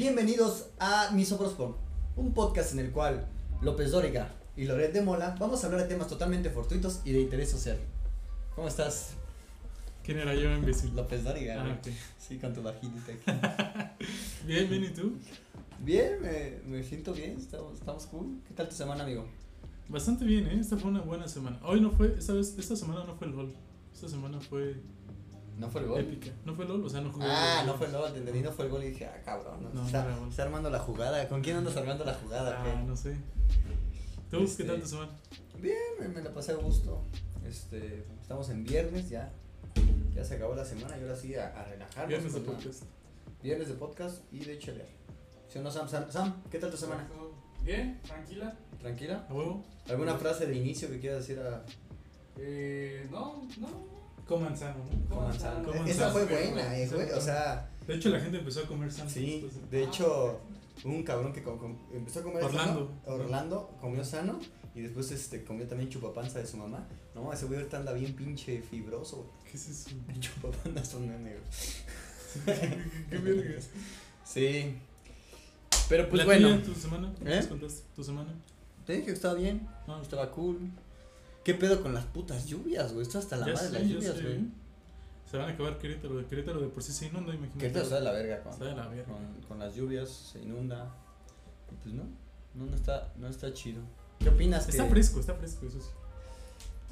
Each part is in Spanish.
Bienvenidos a Misoprospon, un podcast en el cual López Dóriga y Loret de Mola vamos a hablar de temas totalmente fortuitos y de interés social. ¿Cómo estás? ¿Quién era yo, imbécil? López Dóriga. Ah, güey. ok. Sí, con tu bajita aquí. Bien, bien, ¿y tú? Bien, me, me siento bien, estamos, estamos cool. ¿Qué tal tu semana, amigo? Bastante bien, ¿eh? Esta fue una buena semana. Hoy no fue, esta vez, esta semana no fue el LOL. Esta semana fue ¿No fue el gol? épica. ¿No fue LOL? O sea, no jugué. Ah, no fue el gol, te entendí, no fue el gol y dije, ah, cabrón, ¿no? No, está, no armando la jugada. ¿Con quién andas armando la jugada? Ah, qué? no sé. ¿Tú Este, qué tal tu semana? Bien, me, me la pasé a gusto. Este, estamos en viernes ya. Ya se acabó la semana y ahora sí a, a relajarnos. Viernes de podcast. Viernes de podcast y de chelear. ¿Sí o no, Sam? Sam, Sam, ¿qué tal tu semana? Bien, tranquila. ¿Tranquila? ¿A huevo? ¿Alguna frase de inicio que quieras decir a Eh, no, no. Coman sano, ¿no? Coman? Coman Esa sano, fue buena, güey. eh, güey. O sea, De hecho, la gente empezó a comer sano. sí. después De hecho, hubo un cabrón que com- com- empezó a comer Orlando. sano. Orlando comió sano. Y después este, comió también chupapanza de su mamá. No, ese güey ahorita anda bien pinche fibroso, güey. ¿Qué es eso? Chupapanza meme, güey. ¿Qué, qué vergas? Sí. Pero pues ¿La bueno. tuya, tu semana? ¿Qué ¿Eh? nos contaste? ¿Tu semana? Te dije que estaba bien. Ah, Estaba cool. ¿Qué pedo con las putas lluvias, güey? Esto hasta la ya madre de las lluvias, güey. Se van a acabar Querétaro. De Querétaro de por sí se inunda, imagínate. Que esto está de la verga con, la verga. con, con las lluvias, se inunda. Y pues no, no, no está, no está chido. ¿Qué opinas? Está que- fresco, está fresco, eso sí.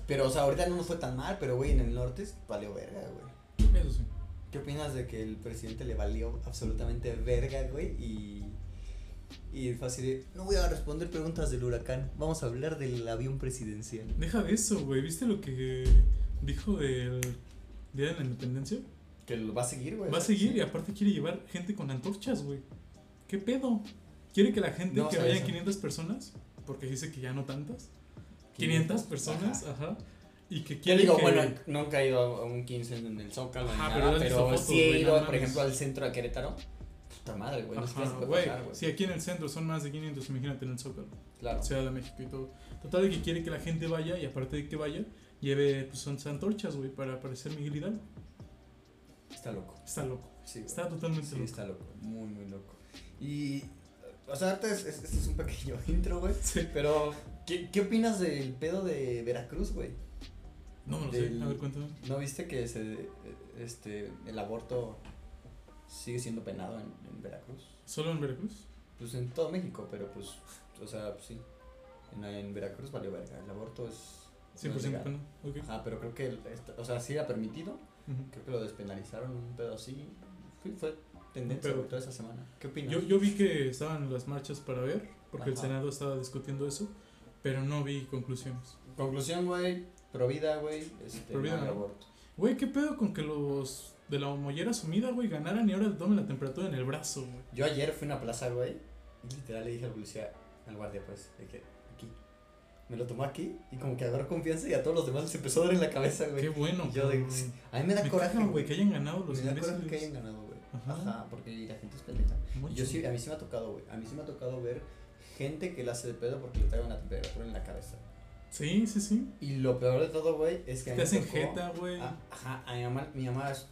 Pero, o sea, ahorita no nos fue tan mal, pero güey, en el norte valió verga, güey. Eso sí. ¿Qué opinas de que el presidente le valió absolutamente verga, güey? Y, y fue así de, no voy a responder preguntas del huracán, vamos a hablar del avión presidencial. Deja de eso, güey. ¿Viste lo que dijo del Día de la Independencia? Que lo va a seguir, güey. Va a seguir y aparte quiere llevar gente con antorchas, güey. ¿Qué pedo? Quiere que la gente, No que vayan eso. 500 personas, porque dice que ya no tantas, 500 personas, Ajá. ajá. y que Yo quiere digo, que... bueno, nunca he ido a un 15 en el Zócalo, ni Ajá, nada, pero pero, sí he ido, por ejemplo, al centro de Querétaro. Puta madre, güey, no. Si aquí en el centro son más de 500, imagínate en el Zócalo, Claro. Ciudad de México y todo. Total de que quiere que la gente vaya y aparte de que vaya, lleve pues son antorchas, güey, para aparecer Miguel Hidalgo. Está loco. Está loco. Sí. Está totalmente Sí, loco. está loco. Muy, muy loco. Y, o sea, ahorita es, es- este es un pequeño intro, güey. Sí. Pero, ¿qué, ¿qué opinas del pedo de Veracruz, güey? No me lo Del- sé. A ver, cuéntame. ¿No viste que se, este, el aborto sigue siendo penado en, en Veracruz? ¿Solo en Veracruz? Pues en todo México, pero pues, o sea, pues sí. En, en Veracruz valió verga. El aborto es. no es 100% legal. pena. Ok. Ajá, pero creo que, esta- o sea, sí era permitido. Creo que lo despenalizaron, un pedo así. Fue, fue tendencia güey, toda esa semana. ¿Qué opinas? Yo, yo vi que estaban las marchas para ver, porque el. Senado estaba discutiendo eso, pero no vi conclusiones. Conclusión, güey. Provida, güey. Este, Pro vida, no al ¿no? aborto. Güey, ¿qué pedo con que los de la mollera sumida, güey, ganaran y ahora tomen la temperatura en el brazo, güey? Yo ayer fui a una plaza, güey. Y literal le dije al policía, al guardia, pues, de que aquí. Me lo tomó aquí y como que agarró confianza y a todos los demás les empezó a dar en la cabeza, güey. Qué bueno, Yo de-. A mí me da Me coraje, güey, que hayan ganado los Me da coraje que hayan ganado, güey. Ajá. Ajá. porque la gente es pendeja. Mucho. Yo sí, a mí sí me ha tocado, güey. A mí sí me ha tocado ver gente que la hace de pedo porque le trae una temperatura en la cabeza. Sí, sí, sí. Y lo peor de todo, güey, es que Te hacen jeta, güey. Ajá, a mi mamá, mi mamá es-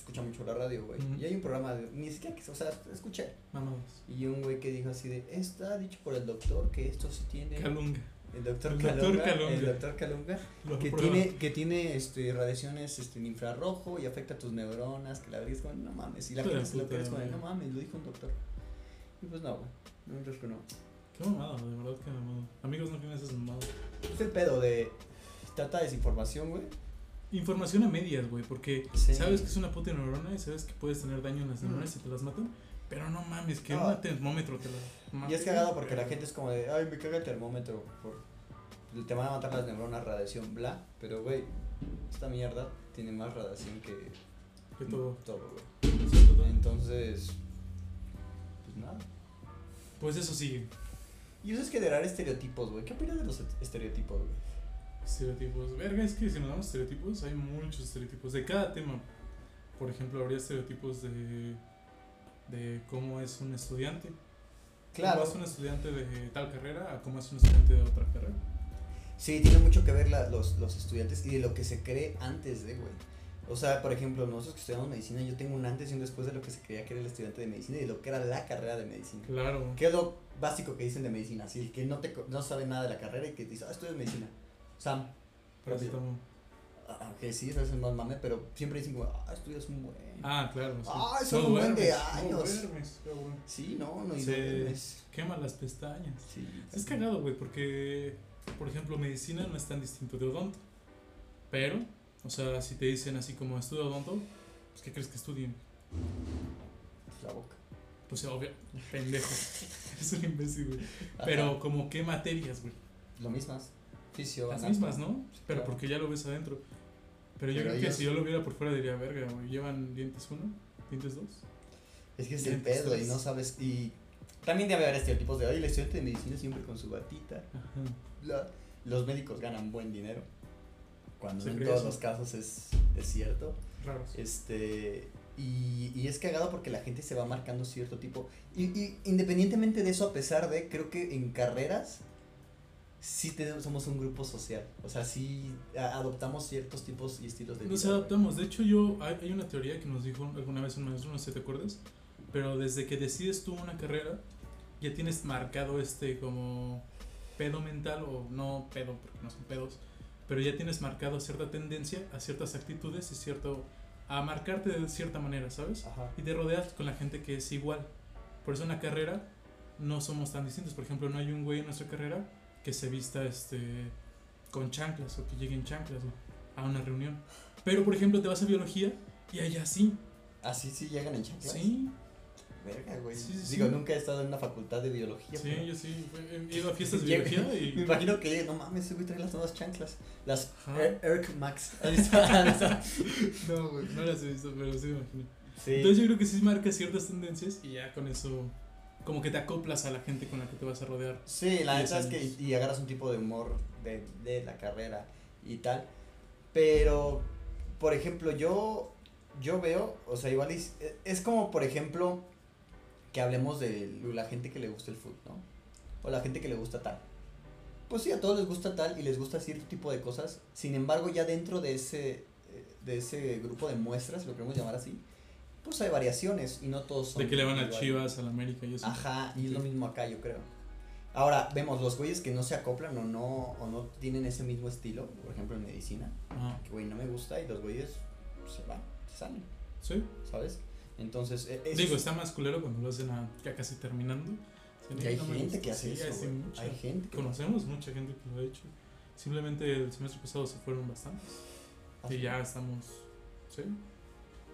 escucha mucho la radio, güey. Ujú. Y hay un programa, de, ni siquiera que, o sea, escuché. Mamadas. Y un güey que dijo así de, está dicho por el doctor que esto sí tiene... Calunga. el doctor El Calunga. doctor Calunga. El doctor Calunga. Que tiene, que tiene este, radiaciones este, en infrarrojo y afecta a tus neuronas, que la verdad es como, no mames. Y la gente se lo puta, cree, es como, no mames, lo dijo un doctor. Y pues no, güey. No, creo que no. Qué mamada, de verdad que mamada. Amigos, no tienen esas mamadas. Es el pedo de... Trata desinformación, güey. Información a medias, güey, porque Sí. sabes que es una puta neurona y sabes que puedes tener daño en las Mm. neuronas y te las matan, pero no mames, que No. un termómetro te la Y es cagado porque la gente es como de, ay, me caga el termómetro. Por, te van a matar las neuronas, radiación, bla. Pero, güey, esta mierda tiene más radiación que Que todo. todo, güey. Sí. Entonces, pues nada. Pues eso sigue. Y eso es generar estereotipos, güey. ¿Qué opinas de los est- estereotipos, güey? Estereotipos. Verga, es que si nos damos estereotipos, hay muchos estereotipos. De cada tema. Por ejemplo, habría estereotipos de. de cómo es un estudiante. Claro. Cómo es un estudiante de tal carrera a cómo es un estudiante de otra carrera. Sí, tiene mucho que ver la- los, los estudiantes y de lo que se cree antes de, güey. O sea, por ejemplo, nosotros que estudiamos medicina, yo tengo un antes y un después de lo que se creía que era el estudiante de medicina y de lo que era la carrera de medicina. Claro. ¿Qué es lo básico que dicen de medicina? Así, que no, te, no sabe nada de la carrera y que dice, ah, estudias medicina. Sam, Paracetamol. ah, que sí, es más mame, pero siempre dicen como, ah, estudias un buen. Ah, claro. sí. Ah, No son un buen de no años. duermes, cabrón. Sí, no, no, Se-. Quema las pestañas. Sí, Es cagado, güey, porque, por ejemplo, medicina no es tan distinto de odonto. Pero, o sea, si te dicen así como estudio odonto, pues ¿qué crees que estudien? La boca. Pues obvio, pendejo. es un imbécil, güey. Pero como qué materias, güey. Lo mismas. Las mismas, ¿no? Pero claro. porque ya lo ves adentro. Pero yo Pero creo que si yo lo viera por fuera diría, verga, güey, llevan dientes uno, dientes dos. Es que es el pedo y tres. no sabes. Y también debe haber estereotipos de, ay, el estudiante de medicina siempre con su batita. La- los médicos ganan buen dinero. Cuando en todos eso. los casos es, es cierto. Raros. Este. Y, y es cagado porque la gente se va marcando cierto tipo. Y, y independientemente de eso, a pesar de, creo que en carreras sí tenemos, somos un grupo social. O sea, sí a- adoptamos ciertos tipos y estilos de vida. Nos adaptamos. De hecho, yo hay, hay una teoría que nos dijo alguna vez un maestro, no sé si te acuerdas, pero desde que decides tú una carrera, ya tienes marcado este como pedo mental, o no pedo, porque no son pedos, pero ya tienes marcado cierta tendencia a ciertas actitudes y cierto. a marcarte de cierta manera, ¿sabes? Ajá. Y te rodeas con la gente que es igual. Por eso en la carrera no somos tan distintos. Por ejemplo, no hay un güey en nuestra carrera que se vista este con chanclas o que llegue en chanclas güey, a una reunión. Pero por ejemplo, te vas a biología y allá sí. Así sí llegan en chanclas. Sí, Verga, güey. Sí, sí, Digo, sí. nunca he estado en una facultad de biología. sí, pero- yo sí. He ido a fiestas de biología Me y. imagino que, no mames, ese güey trae las nuevas chanclas. Las Air Max. No, güey, no las he visto, pero sí me imagino. Sí. Entonces yo creo que sí marca ciertas tendencias y ya con eso, como que te acoplas a la gente con la que te vas a rodear. Sí, la neta es que y agarras un tipo de humor de, de la carrera y tal. Pero, por ejemplo, yo, yo veo, o sea, igual es, es como, por ejemplo, que hablemos de la gente que le gusta el fútbol, ¿no? O la gente que le gusta tal. Pues sí, a todos les gusta tal y les gusta cierto tipo de cosas. Sin embargo, ya dentro de ese, eh, de ese grupo de muestras, lo queremos llamar así, pues hay variaciones y no todos son De que le van a. Chivas, a la América y eso. Ajá, y es lo mismo acá, yo creo. Ahora, vemos los güeyes que no se acoplan o no, o no tienen ese mismo estilo, por ejemplo en medicina, Ajá. que güey no me gusta y los güeyes se van, se salen, Sí. ¿sabes? Entonces, e- eso Digo, es- está más culero cuando lo hacen a, ya casi terminando. y hay gente gusta. que hace Sí, eso, mucha. hay gente que Conocemos mucha gente que lo ha hecho. Simplemente el semestre pasado se fueron bastantes. hace- Y ya estamos. ¿Sí?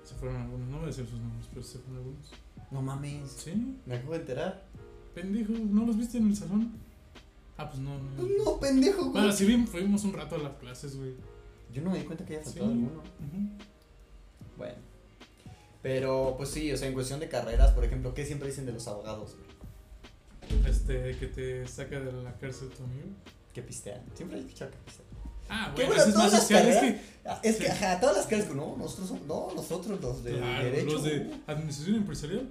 Se fueron algunos. No voy a decir sus nombres, pero se fueron algunos. No mames, Sí, me acabo de enterar. pendejo. ¿No los viste en el salón? Ah, pues no. No. no, pendejo, güey. Bueno, sí vimos- fuimos un rato a las clases, güey. Yo no me di cuenta que haya Sí. faltado alguno. Ujú. Bueno. Pero, pues sí, o sea, en cuestión de carreras, por ejemplo, ¿qué siempre dicen de los abogados? güey? Este, que te saca de la cárcel tu amigo. Que pistean. Siempre he escuchado que pistean. Ah, bueno, bueno, todas más las carreras- que, Ah, Es que, Sí. ajá, todas las carreras, no, nosotros, no, nosotros los de claro, derecho. los de uh, administración empresarial.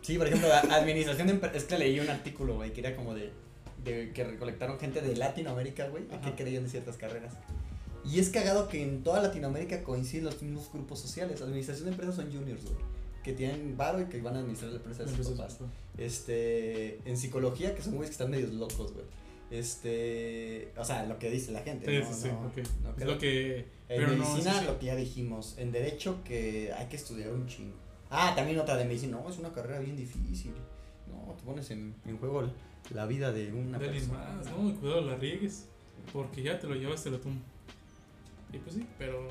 Sí, por ejemplo, administración de es que leí un artículo, güey, que era como de, de que recolectaron gente de Latinoamérica, güey, que creían de ciertas carreras. Y es cagado que en toda Latinoamérica coinciden los mismos grupos sociales. Administración de empresas son juniors, güey, que tienen varo y que van a administrar la empresa de sus papás. Este, en psicología, que son güeyes que están medios locos, güey. Este, o sea, lo que dice la gente, Sí, ¿no? sí, No, no es lo que. En Pero no, medicina, lo que ya dijimos. En derecho, que hay que estudiar un chingo. Ah, también otra de medicina. No, es una carrera bien difícil. No, te pones en, en juego la vida de una De persona. más, ¿no? Cuidado, la riegues. Porque ya te lo llevaste la tumba. Y pues sí, pero.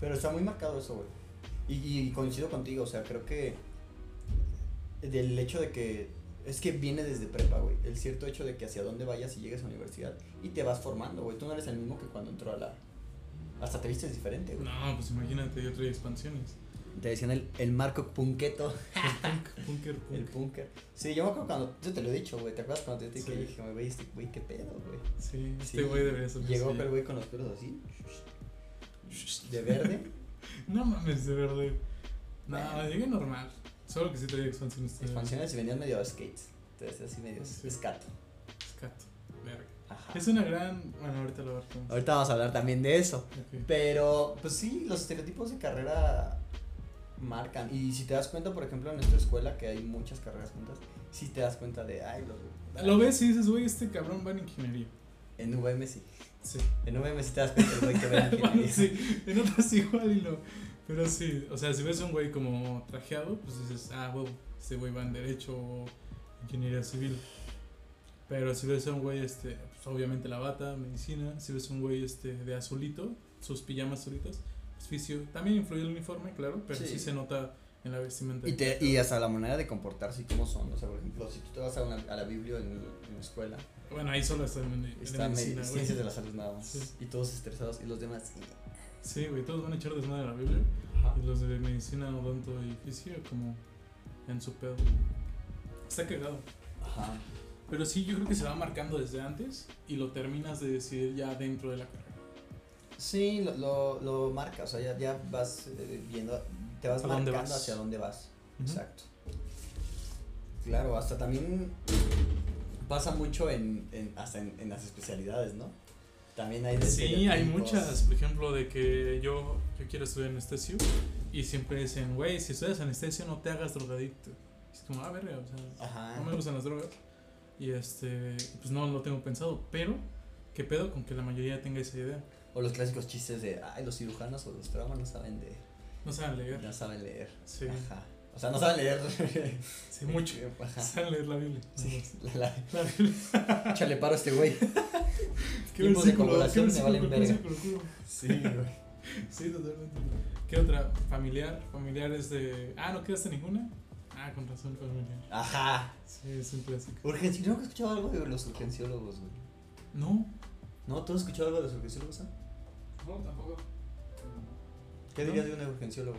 Pero está muy marcado eso, güey. Y, y coincido contigo, o sea, creo que del hecho de que es que viene desde prepa, güey. El cierto hecho de que hacia dónde vayas y llegues a la universidad y te vas formando, güey. Tú no eres el mismo que cuando entró a la... Hasta te vistes diferente, güey. No, pues imagínate, yo traía expansiones. Te decían el, el Marco Punqueto. Punk, punker, El punk. punker. Sí, yo me acuerdo cuando. Yo te lo he dicho, güey. ¿Te acuerdas cuando te dije Sí. que dije, güey, este güey, qué pedo, güey? Sí, Sí, este güey debería ser Llegó el güey con los pelos así. De verde. No mames, de verdad. No, Bueno. llegué normal. Solo que sí traía expansiones. de- expansiones y venían medio skates. Entonces, así medio Sí. escato. Escato. Verga. Ajá. Es una gran. Bueno, ahorita lo abarcamos. Ahorita vamos a hablar también de eso. Pero, pues sí, los estereotipos de carrera marcan. Y si te das cuenta, por ejemplo, en nuestra escuela, que hay muchas carreras juntas, sí te das cuenta de, ay, los... Lo ves y dices, güey, este cabrón va en ingeniería. En VM sí. Sí. En VM sí te das cuenta güey que ve la ingeniería. sí, en otras igual y no. Pero sí, o sea, si ves a un güey como trajeado, pues dices, ah, huevo, este güey va en Derecho o Ingeniería Civil. Pero si ves a un güey, este, pues obviamente la bata, medicina. Si ves a un güey este, de azulito, sus pijamas azulitas, pues fisio. También influye el uniforme, claro, pero sí, Sí. se nota en la vestimenta. Y, te, y hasta la manera de comportarse y cómo son. O sea, por ejemplo, si tú te vas a, una, a la Biblia en, en la escuela, Bueno, ahí solo está en, en está medicina, me- güey. ciencias de la salud nada más. Sí. Y todos estresados. Y los demás. sí. Sí, güey, todos van a echar desmadre a la Biblia. Ajá. Y los de medicina, odonto y fisio, como en su pedo. Está cagado. Ajá. Pero sí, yo creo que se va marcando desde antes y lo terminas de decidir ya dentro de la carrera. Sí, lo, lo, lo marca, o sea, ya, ya vas eh, viendo, te vas ¿A dónde marcando vas? hacia dónde vas. Exacto. Claro, hasta también pasa mucho en, en hasta en, en las especialidades, ¿no? También hay de Sí, hay muchas. Por ejemplo, de que yo, yo quiero estudiar anestesio y siempre dicen, güey, si estudias anestesio no te hagas drogadicto. Es como, ah, verga, o sea, Ajá. no me gustan las drogas. Y este, pues no lo tengo pensado. Pero, ¿qué pedo con que la mayoría tenga esa idea? O los clásicos chistes de, ay, los cirujanos o los traumas no saben de, No saben leer. no saben leer. Sí, Ajá. O sea, no saben leer. sí, mucho. Ajá. Saben leer la Biblia. Sí, la, la, La Biblia. échale paro a este güey. ¿Qué Tiempos de congregación me valen ¿Qué verga. Sí, güey. Sí, totalmente. ¿Qué otra? ¿Familiar? ¿Familiares de.? Ah, ¿no quedaste ninguna? Ah, con razón, familiar. Ajá. Sí, es un clásico. Urgenci ¿No has escuchado algo de los urgenciólogos, güey? No, ¿No? ¿Tú has escuchado algo de los urgenciólogos? ah? No, tampoco. ¿Qué No. dirías de un urgenciólogo?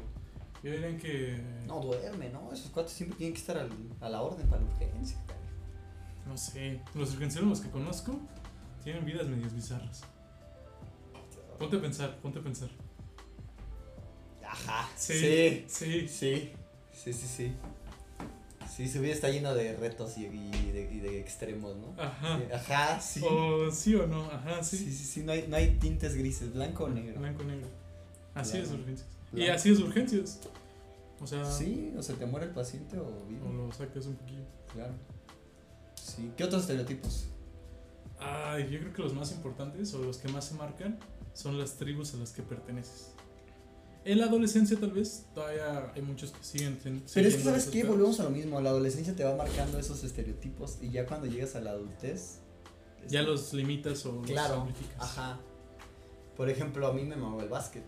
Yo diría que. No, duerme, ¿no? Esos cuates siempre tienen que estar al- a la orden para la urgencia. No sé. Los urgenciólogos que conozco tienen vidas medias bizarras. Ponte a pensar, ponte a pensar. Ajá. Sí. Sí. Sí. Sí. Sí, sí, sí. Sí, su vida está llena de retos y, y de, y de extremos, ¿no? Ajá. Ajá, sí. O sí o no, ajá, sí, sí. sí, sí, no hay, no hay tintes grises, blanco o negro. Blanco negro. Así Claro. es urgencias. Y así es urgencias. O sea, Sí, o se te muere el paciente o vive. o lo sacas un poquillo. Claro. Sí. ¿Qué otros estereotipos? Ay, yo creo que los más importantes o los que más se marcan son las tribus a las que perteneces. En la adolescencia tal vez todavía hay muchos que siguen ten- Pero es que, ¿sabes qué? pedos. Volvemos a lo mismo. La adolescencia te va marcando esos estereotipos y ya cuando llegas a la adultez. Ya este, los limitas o los Claro. amplificas. Ajá. Por ejemplo, a mí me mamó el básquet.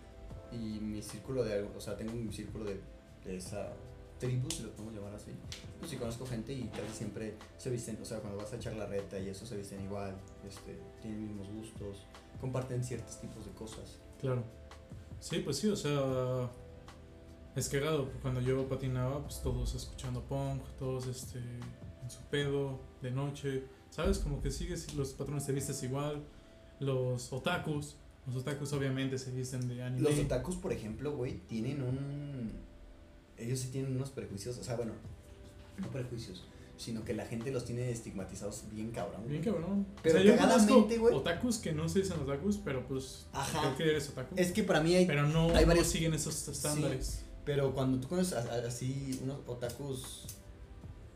Y mi círculo de. O sea, tengo un círculo de, de esa tribu, si lo podemos llamar así. Pues sí, conozco gente y casi siempre se visten. O sea, cuando vas a echar la reta y eso se visten igual. Este, tienen mismos gustos. Comparten ciertos tipos de cosas. Claro. Sí, pues sí, o sea, es cagado. Cuando yo patinaba, pues todos escuchando punk, todos este, en su pedo, de noche. ¿Sabes? Como que sigues, los patrones te vistes igual. Los otakus, los otakus obviamente se visten de anime. Los otakus, por ejemplo, güey, tienen un. Ellos sí tienen unos prejuicios. O sea, bueno, no prejuicios. Sino que la gente los tiene estigmatizados bien cabrón. Bien cabrón. Pero o sea, yo cagadamente, güey. otakus que no se dicen otakus, pero pues Ajá. creo que eres otaku. Es que para mí hay. pero no, hay no varios- siguen esos estándares. Pero cuando tú conoces así unos otakus,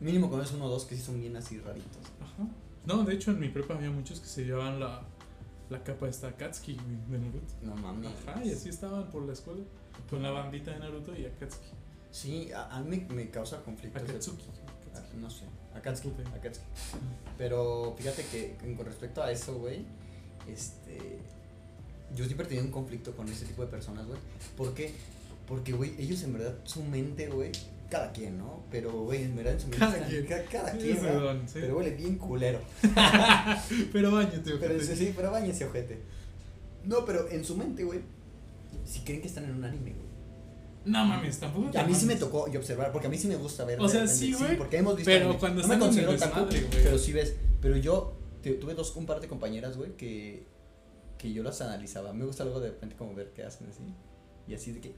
mínimo conoces uno o dos que sí son bien así raritos. Ajá. No, de hecho en mi prepa había muchos que se llevaban la, la capa esta Akatsuki güey, de Naruto. No mames. Ajá, y así estaban por la escuela. Con la bandita de Naruto y Akatsuki. Sí, a, a mí me, causa conflictos. de- Akatsuki. Ah, No sé, Akatsuki. Akatsuki. Pero fíjate que con con respecto a eso, güey, este. Yo siempre he tenido un conflicto con ese tipo de personas, güey. ¿Por qué? Porque, güey, ellos en verdad, su mente, güey, cada quien, ¿no? Pero, güey, su mente. Cada quien. ca- Cada Sí, quien, don, sí. Pero huele bien culero. Pero bañate, Pero ojete. sí, sí, pero bañense, ojete. No, pero en su mente, güey, si creen que están en un anime, güey. No mames, tampoco. Te a mí sí me mames. tocó y observar, porque a mí sí me gusta ver. O sea, sí, güey, porque hemos visto. pero cuando no me considero güey. pero sí ves. Pero yo te- tuve dos, un par de compañeras, güey, que, que yo las analizaba. Me gusta luego de repente como ver qué hacen así. Y así de que.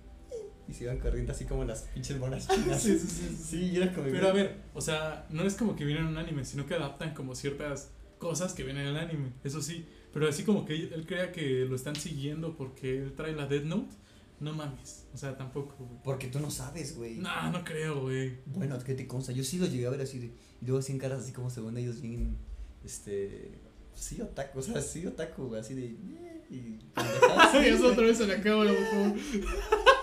Y se iban corriendo así como las pinches monas chinas. Sí, sí, sí, sí. Y era como. Pero a ver, o sea, no es como que vieran un anime, sino que adaptan como ciertas cosas que ven en el anime, eso sí. Pero así como que él, crea que lo están siguiendo porque él trae la Death Note, no mames. O sea, tampoco, güey. Porque tú no sabes, güey. No, no creo, güey. Bueno, ¿qué te consta? Yo sí lo llegué a ver así de, y luego así en caras así como según ellos bien, este, sí otaku, o sea, sí otaku, güey, así de, "Eh", y güey. otra vez en la cámara, por favor.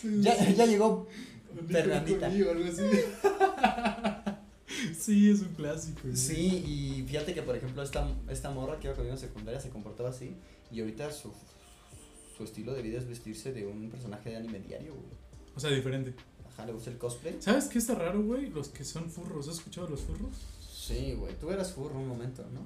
Sí. Ya, sí. ya llegó Fernandita. conmigo, algo así. sí, es un clásico. güey. Sí, y fíjate que por ejemplo esta, esta morra que iba conmigo en secundaria se comportaba así y ahorita su, su estilo de vida es vestirse de un personaje de anime diario, güey. O sea, diferente. Ajá, le gusta el cosplay. ¿Sabes qué está raro, güey? Los que son furros. ¿Has escuchado de los furros? Sí, güey, tú eras furro un momento, ¿no?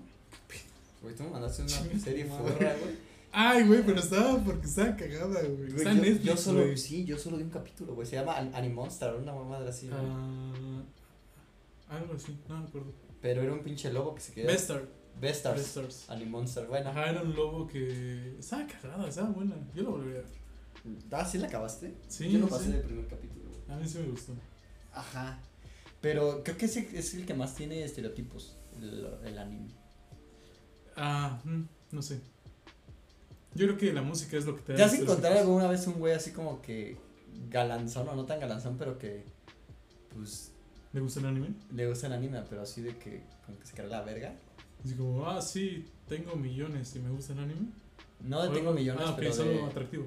Güey, tú me mandaste una serie furra, güey. Ay, güey, pero estaba porque estaba cagada, güey. Está yo, Netflix, yo solo, sí, yo solo vi un capítulo, güey. Se llama An- Animonster, una madre así, güey. Ah, algo así, no me acuerdo. Pero era un pinche lobo que se quedó. Bestar. Bestars. Bestars. Animonster, bueno. Ajá, era un lobo que. Estaba cagada, estaba buena. Yo lo volvería a ver. Ah, ¿sí la acabaste? Sí, Yo no sí. pasé del primer capítulo, güey. A mí sí me gustó. Ajá. Pero creo que ese es el que más tiene estereotipos, el, el anime. Ah, mm, no sé. Yo creo que la música es lo que te. ¿Te has encontrado alguna vez un güey así como que galanzón o no tan galanzón, pero que pues ¿Le gusta el anime? le gusta el anime, pero así de que como que se cree la verga? Así como, ah, sí, tengo millones y me gusta el anime. No de O tengo millones, Ah, pero de... atractivo.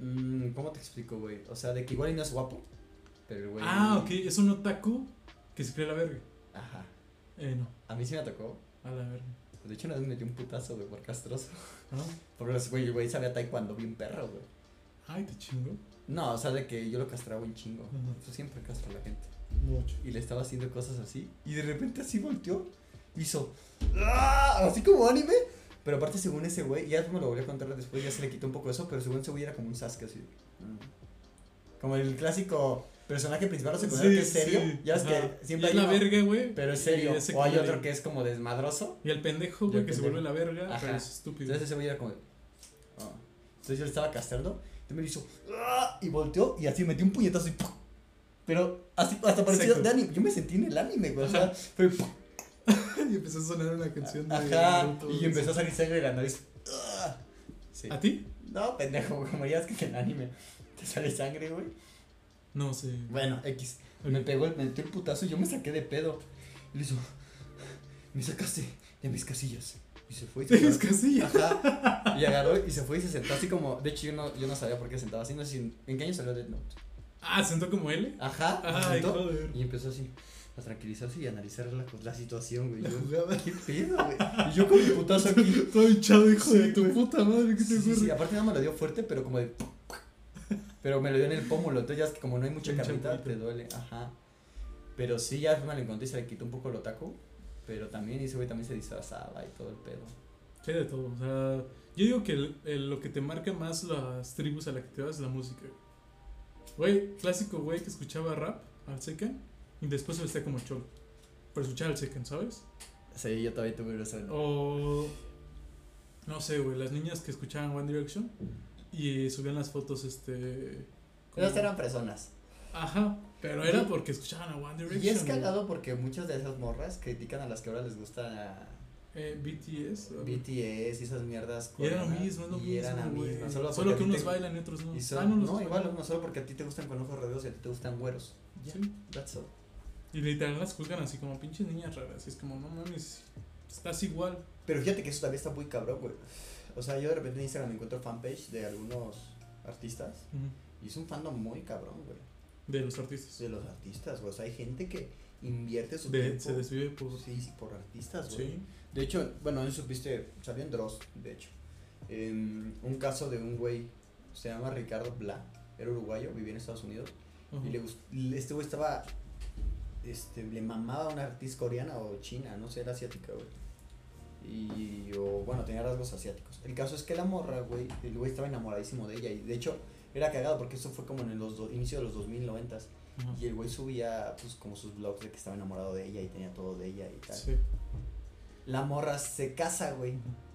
Mm, ¿Cómo te explico, güey? O sea, de que igual y no es guapo, pero el güey... Ah, ok, es un otaku que se cree la verga. Ajá. Eh, no, A mí sí me tocó. a la verga. De hecho, una vez me dio un putazo, güey, por castroso. ¿Ah? Por eso, güey, el güey sabía taekwondo bien perro, güey. Ay, te chingo. No, o sea, de que yo lo castraba un chingo. Yo siempre castro a la gente. Mucho. Y le estaba haciendo cosas así. Y de repente así volteó. Hizo. ¡Ah! Así como anime. Pero aparte, según ese güey, ya me lo volví a contar después, ya se le quitó un poco eso. Pero según ese güey era como un Sasuke así. mm. Como el clásico personaje principal o secundario que es serio. ya ves ajá. que siempre Y es hay la uno, verga, güey. pero es serio. es O hay otro que es como desmadroso. Y el pendejo, güey, que se pendejo. vuelve la verga, Ajá. pero es estúpido. Entonces ese güey era como. "Ah". Entonces yo le estaba castrando. Y me hizo. "Ah", Y volteó y así metió un puñetazo y. ¡pum! Pero así, hasta parecía Seco. de anime. Yo me sentí en el anime, güey. O sea, fue. ¡pum! y empezó a sonar una canción de. Ajá, Naruto, y empezó a salir sangre de la nariz. Ah. Sí. ¿A ti? No, pendejo, como ya es que en el anime te sale sangre, güey. No sé. Bueno, X. Me pegó, me metió el putazo y yo me saqué de pedo. Y le hizo, me sacaste de mis casillas. Y se fue. y se Tienes fue. casilla. Ajá. Y agarró y se fue y se sentó así como. De hecho, yo no, yo no sabía por qué se sentaba así. No sé si. ¿En qué año salió Death Note? Ah, sentó como L. Ajá. sentó joder. y empezó así a tranquilizarse y analizar la, la situación, güey. La Yo, jugada. ¿Qué pedo, güey? Y yo con mi putazo aquí. Todo hinchado, hijo Sí, de tu güey. puta madre, ¿qué te Sí, sí, ocurre? sí, aparte no me lo dio fuerte, pero como de. Pero me lo dio en el pómulo, entonces ya es que como no hay mucha carnita, te duele. Ajá. Pero sí, ya me lo encontré y se le quitó un poco el otaku. Pero también ese güey también se disfrazaba y todo el pedo. Sí, de todo. O sea, yo digo que el- el- lo que te marca más las tribus a la que te vas es la música. Güey, clásico güey que escuchaba rap al Secan y después se vestía como cholo. Por escuchar al Secan, ¿sabes? Sí, yo todavía tuve eso. O. No sé, güey, las niñas que escuchaban One Direction y subían las fotos, este. como- Esas eran personas. Ajá, pero era porque escuchaban a One Direction. Y es cagado porque muchas de esas morras critican a las que ahora les gusta Eh, BTS. BTS y esas mierdas. Y era lo mismo, es lo y eran mismo, misma, Solo, que unos te- bailan y otros no. Y Ah, son, no, no, igual, bailan. no solo porque a ti te gustan con ojos redondos y a ti te gustan güeros. Sí. that's all. Y literal las juzgan así como pinches niñas raras. Y es como, no mames, estás igual. Pero fíjate que eso también está muy cabrón, güey. O sea, yo de repente en Instagram encuentro fanpage de algunos artistas y es un fandom muy cabrón, güey. De los artistas. De los artistas, güey. O sea, hay gente que invierte su De- tiempo. se desvive por. Sí, sí, por artistas, güey. Sí. De hecho, bueno, no supiste, salió en Dross, de hecho. em, un caso de un güey, se llama Ricardo Bla, era uruguayo, vivía en Estados Unidos. Y le- este güey estaba, este, le mamaba a una artista coreana o china, no sé, era asiática, güey. Y, o bueno, tenía rasgos asiáticos. El caso es que la morra, güey, el güey estaba enamoradísimo de ella. Y de hecho, era cagado porque eso fue como en los do- inicio de los 2090 Ajá. Y el güey subía, pues, como sus blogs de que estaba enamorado de ella y tenía todo de ella y tal. Sí. La morra se casa, güey,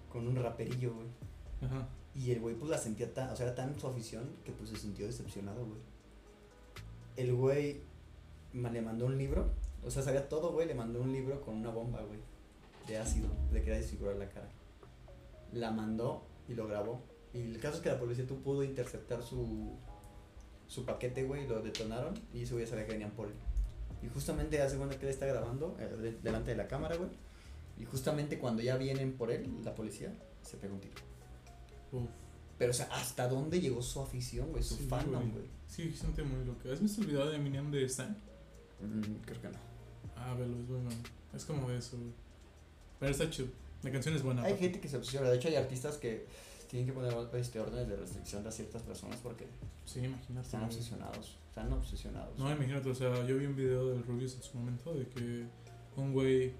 con un raperillo, güey. Ajá. Y el güey pues la sentía tan, o sea, era tan su afición que pues se sintió decepcionado, güey. El güey le mandó un libro O sea, sabía todo, güey. Le mandó un libro con una bomba, güey. De ácido. Le quería desfigurar la cara. La mandó y lo grabó. Y el caso es que la policía tú pudo interceptar su, su paquete, güey. Lo detonaron. Y ese güey sabía que venían por él. Y justamente hace cuenta que él está grabando eh, de- delante de la cámara, güey. Y justamente cuando ya vienen por él, la policía, se pega un tiro. Uf. Pero, o sea, ¿hasta dónde llegó su afición, güey? Su Sí, fandom, güey. Sí, gente muy loca. ¿Has visto el video de Eminem de Stan? Mm, creo que no. Ah, velo, es bueno. Es como eso, güey. Pero está chido. La canción es buena. Hay gente que se obsesiona. De hecho, hay artistas que tienen que poner este, órdenes de restricción a ciertas personas porque Sí, imagínate. están obsesionados. Están obsesionados. No, imagínate, o sea, yo vi un video del Rubius en su momento de que un güey,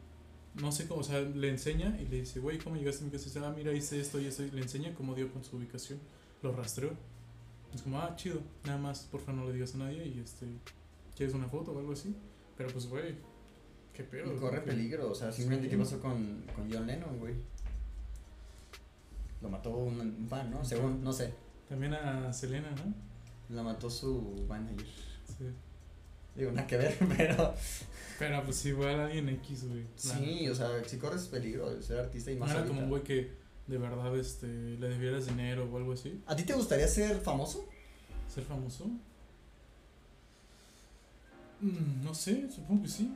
no sé cómo, o sea, le enseña y le dice, güey, ¿cómo llegaste a mi casa? Y dice, ah, mira, hice esto y esto, y le enseña cómo dio con su ubicación. Lo rastreó. Es como, ah, chido, nada más, porfa, no le digas a nadie y este, ¿quieres una foto o algo así? Pero pues, güey, qué pedo. Y corre ¿no? Peligro. O sea, simplemente, Sí. ¿qué pasó con, con John Lennon, güey? Lo mató un, un fan, ¿no? Según, no sé. También a Selena, ¿no? La mató su manager. Sí. Digo, nada que ver, pero. Pero pues igual alguien X, güey. Sí, o sea, si corres peligro de ser artista y No más. era como un güey que de verdad este, le debieras dinero o algo así. ¿A ti te gustaría ser famoso? ¿Ser famoso? Mm, no sé, supongo que sí.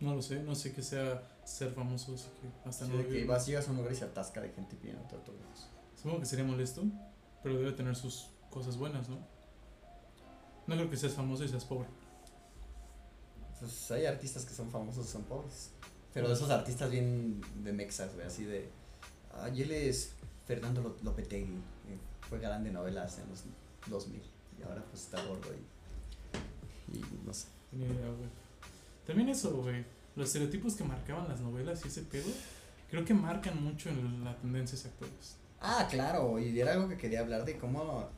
No lo sé, no sé qué sea ser famoso, así que hasta Sí, no de que vas, llegas a un lugar y se atasca de gente pidiendo autógrafos. Supongo que sería molesto, pero debe tener sus cosas buenas, ¿no? No creo que seas famoso y seas pobre. Pues hay artistas que son famosos y son pobres. Pero de esos artistas bien de mexas, güey, así de. Ay, él es Fernando Lo- Lopetegui. eh, Fue galán de novelas en los 2000. Y ahora pues está gordo y. Y no sé. Ni idea, güey. También eso, güey. Los estereotipos que marcaban las novelas y ese pedo, creo que marcan mucho en la tendencias actuales. Ah, claro, y era algo que quería hablar de cómo,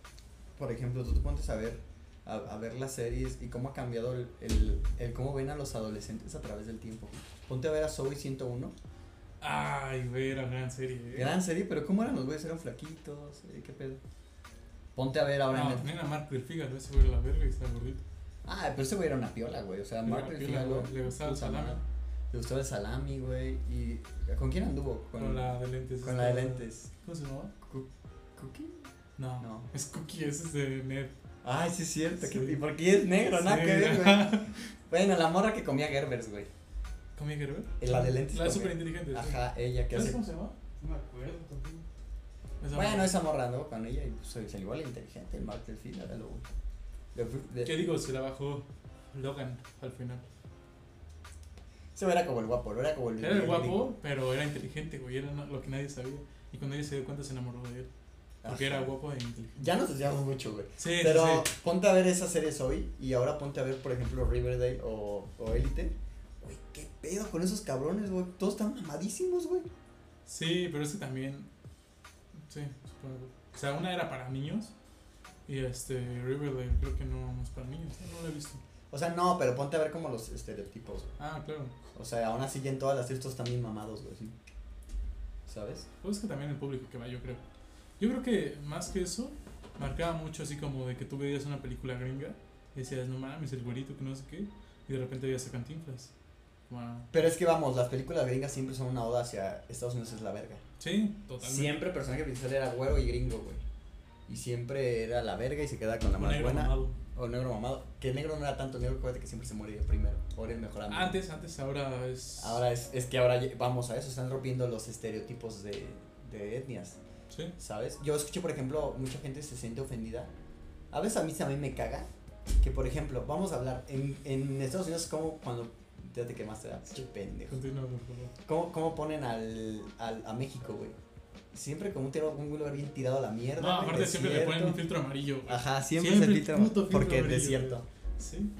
por ejemplo, tú te pones a ver, a, a ver las series y cómo ha cambiado el, el, el cómo ven a los adolescentes a través del tiempo. Ponte a ver a Zoe 101, Ay, güey, era gran serie. eh. gran serie, pero ¿cómo eran los güeyes? Eran flaquitos, eh, ¿qué pedo? Ponte a ver ahora en Netflix. también a Mark del Fígaro, ese güey era la verga y estaba gordito. Ah, pero ese güey era una piola, güey, o sea, Mark le gustaba el salami. Le gustaba el salami, güey, y ¿con quién anduvo? Con, la de lentes. con la de lentes. ¿Cómo se llamaba? ¿Cookie? No. No. Es Cookie, ese es de Ned. Ay, sí es cierto, Sí. que, y porque es negro, nada Sí. que ver, güey. Bueno, la morra que comía Gerbers, güey. ¿Comía Gerber? La de lentes La súper inteligente. Ajá, ella que ¿Sabes hace. cómo se llama? No me acuerdo tampoco. Esa Bueno, morra. esa morra andó con ella y pues, salió igual inteligente. El Mark del era lo. De- ¿Qué digo? Se la bajó Logan al final. Se era como el guapo, no era como el. Era el guapo, gringo. pero era inteligente, güey. Era lo que nadie sabía. Y cuando ella se dio cuenta, se enamoró de él. Porque Ajá. era guapo e inteligente. Ya nos desviamos mucho, güey. Sí, Pero sí. ponte a ver esas series hoy y ahora ponte a ver, por ejemplo, Riverdale o, o Elite. Güey, qué pedo con esos cabrones, güey. Todos están mamadísimos, güey. Sí, pero es que también. Sí, supongo. O sea, una era para niños. Y este, Riverdale creo que no es para niños. No lo he visto. O sea, no, pero ponte a ver como los estereotipos, güey. Ah, claro. O sea, aún así ya en todas las están bien mamados, güey, sí. ¿Sabes? Pues es que también el público que va, yo creo. Yo creo que más que eso, marcaba mucho así como de que tú veías una película gringa y decías, no mames, el güerito que no sé qué. Y de repente veías a Cantinflas. Wow. Pero es que vamos, las películas gringas siempre son una oda hacia Estados Unidos es la verga. Sí, totalmente. Siempre el personaje principal era güero y gringo, güey. Y siempre era la verga y se quedaba con la más negro buena. mamado. O negro mamado. Que negro no era tanto negro, acuérdate que siempre se moría primero. Ahora el mejor amigo. Antes, antes, ahora es. Ahora es, es que ahora vamos a eso, están rompiendo los estereotipos de, de etnias, Sí. ¿sabes? Yo escuché, por ejemplo, mucha gente se siente ofendida. A veces a mí también me caga que, por ejemplo, vamos a hablar, en, en Estados Unidos, como cuando, ya te quemaste. Qué pendejo. Continúa, por favor. ¿Cómo, cómo ponen al, al, a México, güey? Siempre como un, tiro, un lugar bien tirado a la mierda. No, aparte siempre le ponen un filtro amarillo. güey. Ajá, siempre, Siempre es el filtro, filtro porque es desierto. Sí.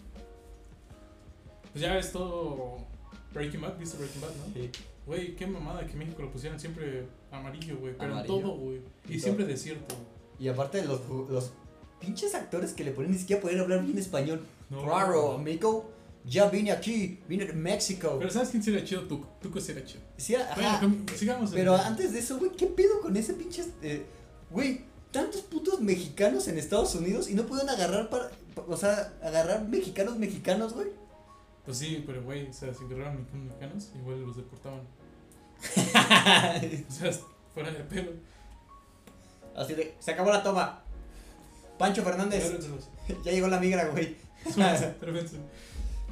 Pues ya ves todo. Breaking Bad, ¿viste Breaking Bad, no? Sí. Güey, qué mamada que México lo pusieran siempre amarillo, güey. Pero Amarillo. en todo, güey. Y Y todo. siempre desierto. Y aparte los, los pinches actores que le ponen ni siquiera poder hablar bien español. No. Claro, amigo. Ya vine aquí, vine de México. Pero ¿sabes quién sería chido? Tuco. Tuco sería chido. Sí, ajá, Bueno, sigamos. pero el- antes de eso, güey, ¿qué pedo con ese pinche... eh, Güey, tantos putos mexicanos en Estados Unidos y no pudieron agarrar para, O sea, agarrar mexicanos mexicanos, güey. Pues sí, pero güey, o sea, si agarraban mexicanos mexicanos, igual los deportaban. O sea, fuera de pelo. Así de, se acabó la toma. Pancho Fernández, ya llegó la migra, güey.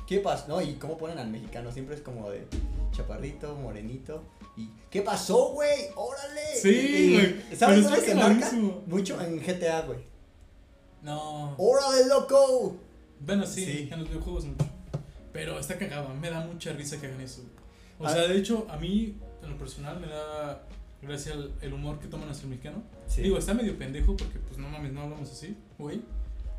¿Qué pasó? No, y cómo ponen al mexicano, siempre es como de chaparrito, morenito. Y, ¿qué pasó, güey? ¡Órale! Sí, güey. ¿Sabes dónde se marca? Mucho en GTA, güey. No. ¡Órale, loco! Bueno, sí, Sí. en los videojuegos mucho. Pero está cagado, me da mucha risa que hagan eso. O Ah. sea, de hecho, a mí, en lo personal, me da gracia el, el humor que toman hacia el mexicano. Sí. Digo, está medio pendejo porque, pues, no mames, no hablamos así, güey.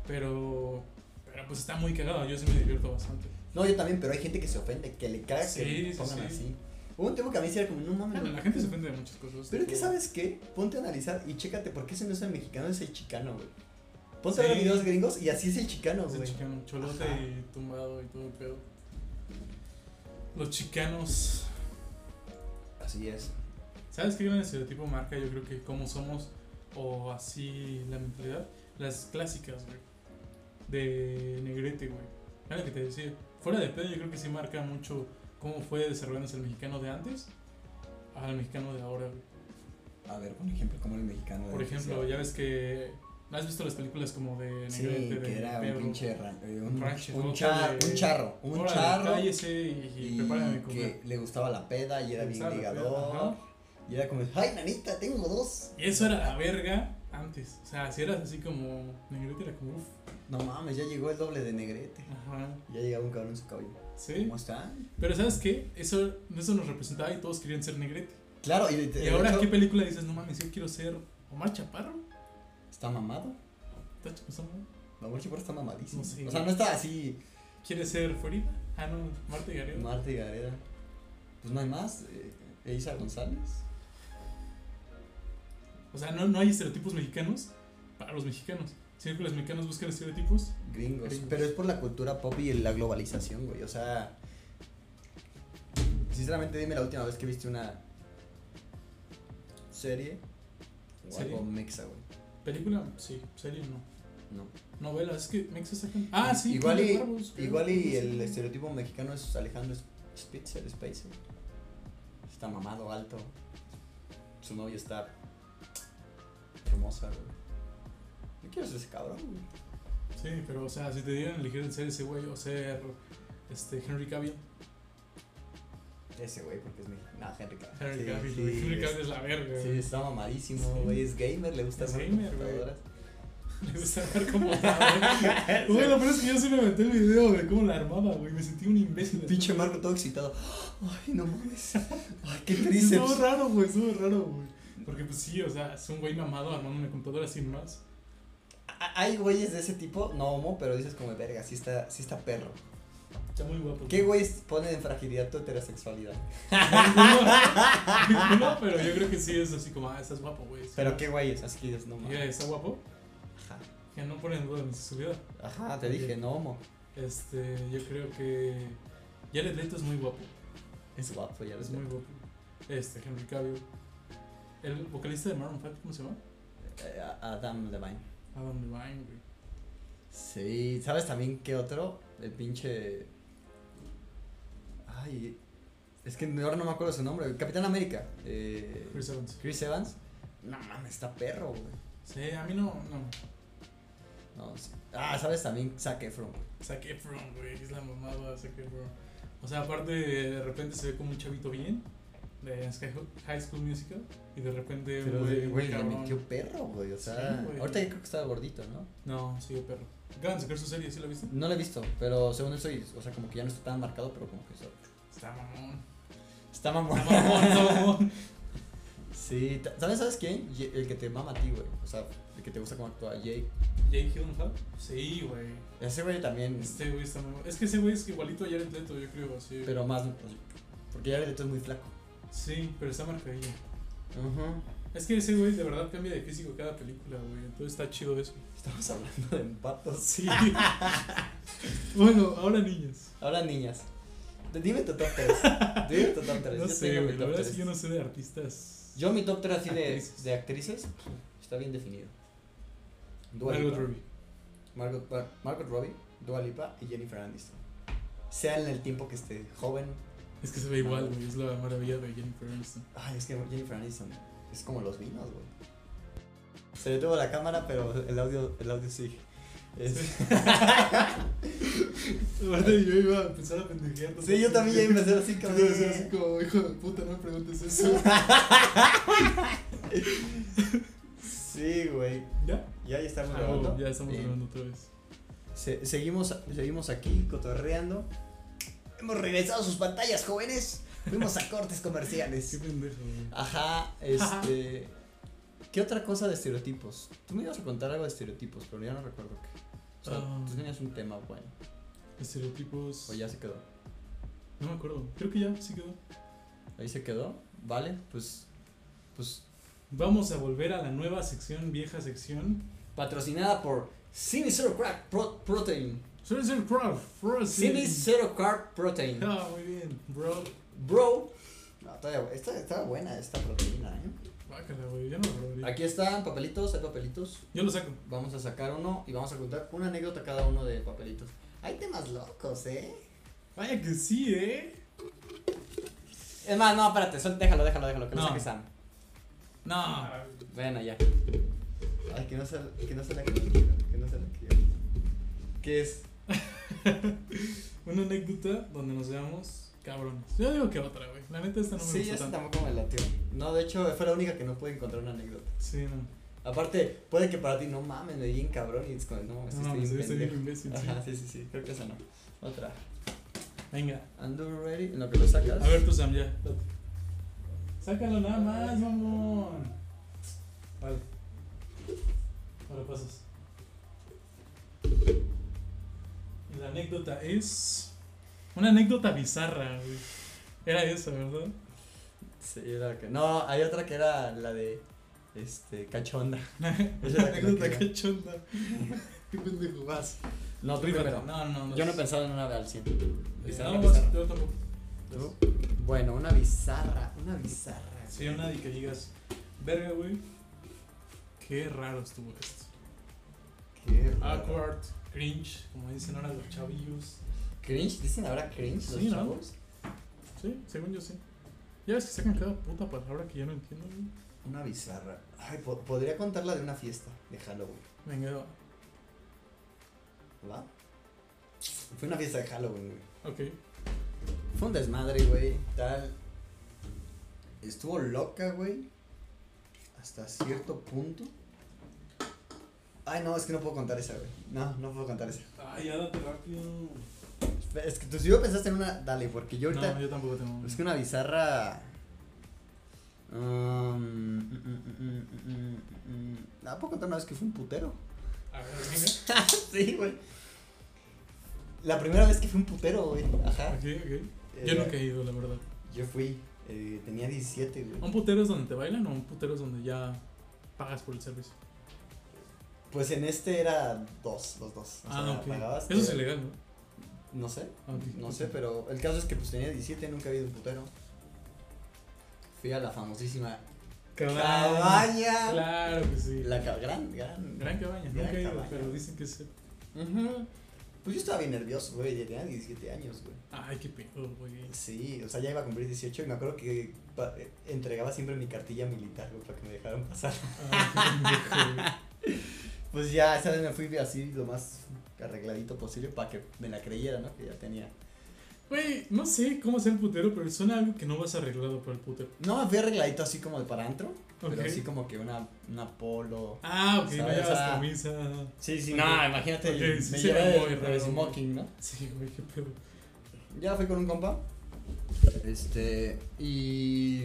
Pero, pero, pues, está muy cagado. Yo sí me divierto bastante. No, yo también, pero hay gente que se ofende, que le caga Sí, que sí, pongan sí. así. Hubo un tiempo que a mí sí era como, no mames. No. la gente se ofende de muchas cosas. Pero es que, ¿sabes qué? Ponte a analizar y chécate por qué ese no es el mexicano, es el chicano, güey. Ponte a ver videos gringos y así es el chicano, Es el güey. chicano, cholote Ajá. y tumbado y todo el pedo. Los chicanos. Así es. ¿Sabes qué gran estereotipo marca? Yo creo que cómo somos o así la mentalidad. Las clásicas, güey. De negrete, güey. Era lo que te decía. Fuera de pedo, yo creo que sí marca mucho cómo fue desarrollándose el mexicano de antes al mexicano de ahora, güey. A ver, por ejemplo, como el mexicano. de Por ejemplo, ya ves que. ¿Has visto las películas como de Sí, de que era un pinche eh, un, un, char- de- un charro, un Órale, charro cállese y, y, y prepárame que le gustaba la peda y era bien ligador y era como, ay nanita, tengo dos. Y eso era la verga antes. O sea, si eras así como negrete, era como uff. No mames, ya llegó el doble de negrete. Ajá. Ya llegaba un cabrón en su cabello. Sí. ¿Cómo están? Pero ¿sabes qué? Eso, eso nos representaba y todos querían ser negrete. Claro, y, de- Y ahora, hecho, ¿qué película dices? No mames, yo quiero ser Omar Chaparro. está mamado. ¿Está chapuzón? Mamor Chaparro está mamadísimo. No sé, o sea, no está así ¿Quiere ser Florida? Ah, no, Marta y Gareda. Marta y Gareda. Pues no hay más. Eh, Elisa González. O sea, no, no hay estereotipos mexicanos para los mexicanos. Que los mexicanos buscan estereotipos. Gringos. Gringos. Pero es por la cultura pop y la globalización, güey. O sea. Sinceramente, dime la última vez que viste una serie o ¿Serie? algo mexa, güey. Película, sí. Serie, no. No. Novela, es que Mexa sacan. Ah, sí. Igual y, igual y el estereotipo mexicano es Alejandro Spitzer, Spacer. Está mamado, alto. Su novia está hermosa, güey. Yo quiero ser ese cabrón, güey. Sí, pero o sea, si te dieran elegir ser ese güey o ser este Henry Cavill. Ese güey, porque es mi. No, Henry Cavill. Henry Sí, Cavill, sí. Henry es- Cavill es la verga. Sí, güey. está mamadísimo, Sí. güey. Es gamer, le gusta hacer gamer, güey. computadoras. Le gusta ver cómo la Güey, lo peor es que yo sí me metí el video de cómo la armaba, güey. Me sentí un imbécil. Pinche Marco todo excitado. Ay, no mames. Ay, qué Estuvo tríceps. raro, güey, estuvo raro, güey. Porque pues sí, o sea, es un güey mamado armando una computadora sin más. Hay güeyes de ese tipo, no homo, pero dices como verga, sí está, sí está perro. Está muy guapo. ¿Qué güeyes ponen en fragilidad tu heterosexualidad? Ninguno, ninguno, pero yo creo que sí es así como, ah, estás guapo, güey. Sí. Pero qué güeyes, así que dices, no mames. está guapo. Ajá. Que no ponen duda en su vida. Ajá, te dije, no homo. Este, yo creo que Jared Leto es muy guapo. Es guapo, ya lo Es muy guapo. Este, Henry Cavill. El vocalista de Maroon 5, ¿cómo se llama? Eh, Adam Levine. Adam Levine, güey. Sí, ¿sabes también qué otro? El pinche. Ay, es que ahora no me acuerdo su nombre. Capitán América. Eh, Chris Evans. Chris Evans. No mames, está perro, güey. Sí, a mí no, no. No, sí. Ah, ¿sabes también? Zac Efron. Zac Efron, güey, es la mamada de Zac Efron. O sea, aparte de repente se ve como un chavito bien de High School Musical y de repente Pero, güey, güey, le metió perro, güey. O sea, Sí, güey. ahorita ya creo que estaba gordito, ¿no? No, sigue perro. Acaban de su serie, ¿sí la viste? No lo he visto, pero según eso, o sea, como que ya no está tan marcado, pero como que eso. Está mamón. Está mamón. Está mamón, está mamón. Sí, ¿sabes, sabes quién? El que te mama a ti, güey. O sea, el que te gusta cómo actúa, Jake. Jake Gyllenhaal. Sí, güey. Ese güey también, Este güey está muy Es que ese güey es igualito a Jared Leto, yo creo, así. pero más. Porque ya Leto es muy flaco. Sí, pero está marcadillo. Ajá. Es que ese güey de verdad cambia de físico cada película, güey. Entonces está chido eso. Estamos hablando de empatos. Sí. bueno, ahora niños. Ahora, niñas. Dime tu top 3. Dime tu top 3. No yo sé, güey. La verdad es 3. que yo no sé de artistas. Yo mi top 3 así de, Actrices. de actrices está bien definido. Dua Margot Lipa. Robbie. Margot, Mar- Margot Robbie, Dua Lipa y Jennifer Aniston. Sea en el tiempo que esté joven. Es que se ve igual, güey. Es la maravilla de Jennifer Aniston. Ay, es que Jennifer Aniston es como los vinos, güey. Se detuvo la cámara, pero el audio, el audio sigue. Es- Aparte, yo iba a empezar a pendejear. Sí, yo también ya iba a hacer así, cabrón. ibas a decir así como, hijo de puta, no me preguntes eso. Sí, güey. ¿Ya? Ya, ya estamos Ah, grabando. ya estamos Bien. grabando otra vez. Se- seguimos, seguimos aquí cotorreando. Hemos regresado a sus pantallas, jóvenes. Fuimos a cortes Qué comerciales. pendejo, güey. Ajá, este. ¿Qué otra cosa de estereotipos? Tú me ibas a contar algo de estereotipos, pero ya no recuerdo qué. O sea, Ah. tú tenías un tema bueno. Estereotipos. O ya se quedó. No me acuerdo. Creo que ya sí quedó. Ahí se quedó. Vale, pues. Pues. Vamos a volver a la nueva sección, vieja sección. Patrocinada por Cine Zero Carb Pro- Protein. Prof. Cine Zero Carb Protein. Ah, muy bien, bro. Bro. No, todavía, esta, está buena esta proteína, ¿eh? Bácala, güey. Ya no lo. Aquí están papelitos, hay papelitos. Yo lo saco. Vamos a sacar uno y vamos a contar una anécdota cada uno de papelitos. Hay temas locos, ¿eh? Vaya que sí, ¿eh? Es más, no, espérate, sol- déjalo, déjalo, déjalo, que lo No. saque Sam. No. Bueno, ya. Ay, que no se, que no se la quiero, que no se la quiero. ¿Qué es? Una anécdota donde nos veamos cabrones. Yo digo que otra, güey. La neta esta no me sí, tanto. tampoco me latió. No, de hecho, fue la única que no pude encontrar una anécdota. Sí, no. Aparte, puede que para ti, no mames, me di bien cabrón y es como, no, No, estoy pues bien imbécil, sí. Ajá, sí, sí, sí, creo que esa no. Otra. Venga. And you ready? En lo que lo sacas. A ver tú, Sam, ya. date. Sácalo nada más, mamón. Vale. Ahora pasas. La anécdota es. Una anécdota bizarra, güey. Era esa, ¿verdad? Sí, era la que. No, hay otra que era la de. Este, cachonda. Esa es la anécdota cachonda. Qué pendejo vas. No, tú primero. No, no, no. Yo no he pensado en una de al 100. Bizarra, No, vas, yo tampoco. ¿Tú? Bueno, una bizarra. Una bizarra. Sí, una de que digas, verga, güey. Qué raro estuvo esto. Qué. Awkward, cringe, como dicen ahora los chavillos. Cringe, dicen ahora cringe los Sí, ¿no? chavos. Sí, según yo sí. Ya ves que sacan cada puta palabra que yo no entiendo, güey. Una bizarra. Ay, po- podría contarla de una fiesta de Halloween. Venga, va. ¿Va? Fue una fiesta de Halloween, güey. ok. Fue un desmadre, güey. Tal. Estuvo loca, güey. Hasta cierto punto. Ay, no, es que no puedo contar esa, güey. No, no puedo contar esa. Ay, ya date rápido. Es que tú si yo pensaste en una, dale, porque yo ahorita. No, yo tampoco tengo. Es que una bizarra. Um, mm, mm, mm, mm, mm, mm, mm. Ah, puedo contar una vez que fue un putero. A ver, venga. sí, güey. La primera vez que fui un putero, güey. Ajá. Ok, ok. Yo Eh, nunca he ido, la verdad. Yo fui. eh, tenía 17, güey. ¿Un putero es donde te bailan o un putero es donde ya pagas por el servicio? Pues en este era dos, los dos. O ah, sea, ok. pagabas, Eso es te- ilegal, ¿no? No sé, Ah, no sé, pero el caso es que pues tenía 17, nunca había ido un putero. Fui a la famosísima Cabaña. cabaña. Claro que sí. La ca- gran, gran. Gran cabaña. Gran Nunca he ido, pero dicen que es. Ujú. Pues yo estaba bien nervioso, güey, tenía 17 años, güey. Ay, qué pedo, güey. Sí, o sea, ya iba a cumplir 18 y me acuerdo que eh, entregaba siempre mi cartilla militar, güey, para que me dejaran pasar. Ay, qué pendejo. Pues ya, esa vez me fui así lo más arregladito posible para que me la creyera, ¿no? Que ya tenía. Güey, no sé cómo ser el putero, pero suena algo que no vas arreglado para el putero. No, me fui arregladito así como de para antro, Ok. pero así como que una, una polo. Ah, ok, no llevas O sea, camisa. Sí, sí, Ok. no, imagínate, Ok, sí me llevé muy el, smoking, ¿no? Sí, güey, qué pedo. Ya fui con un compa. Este, y.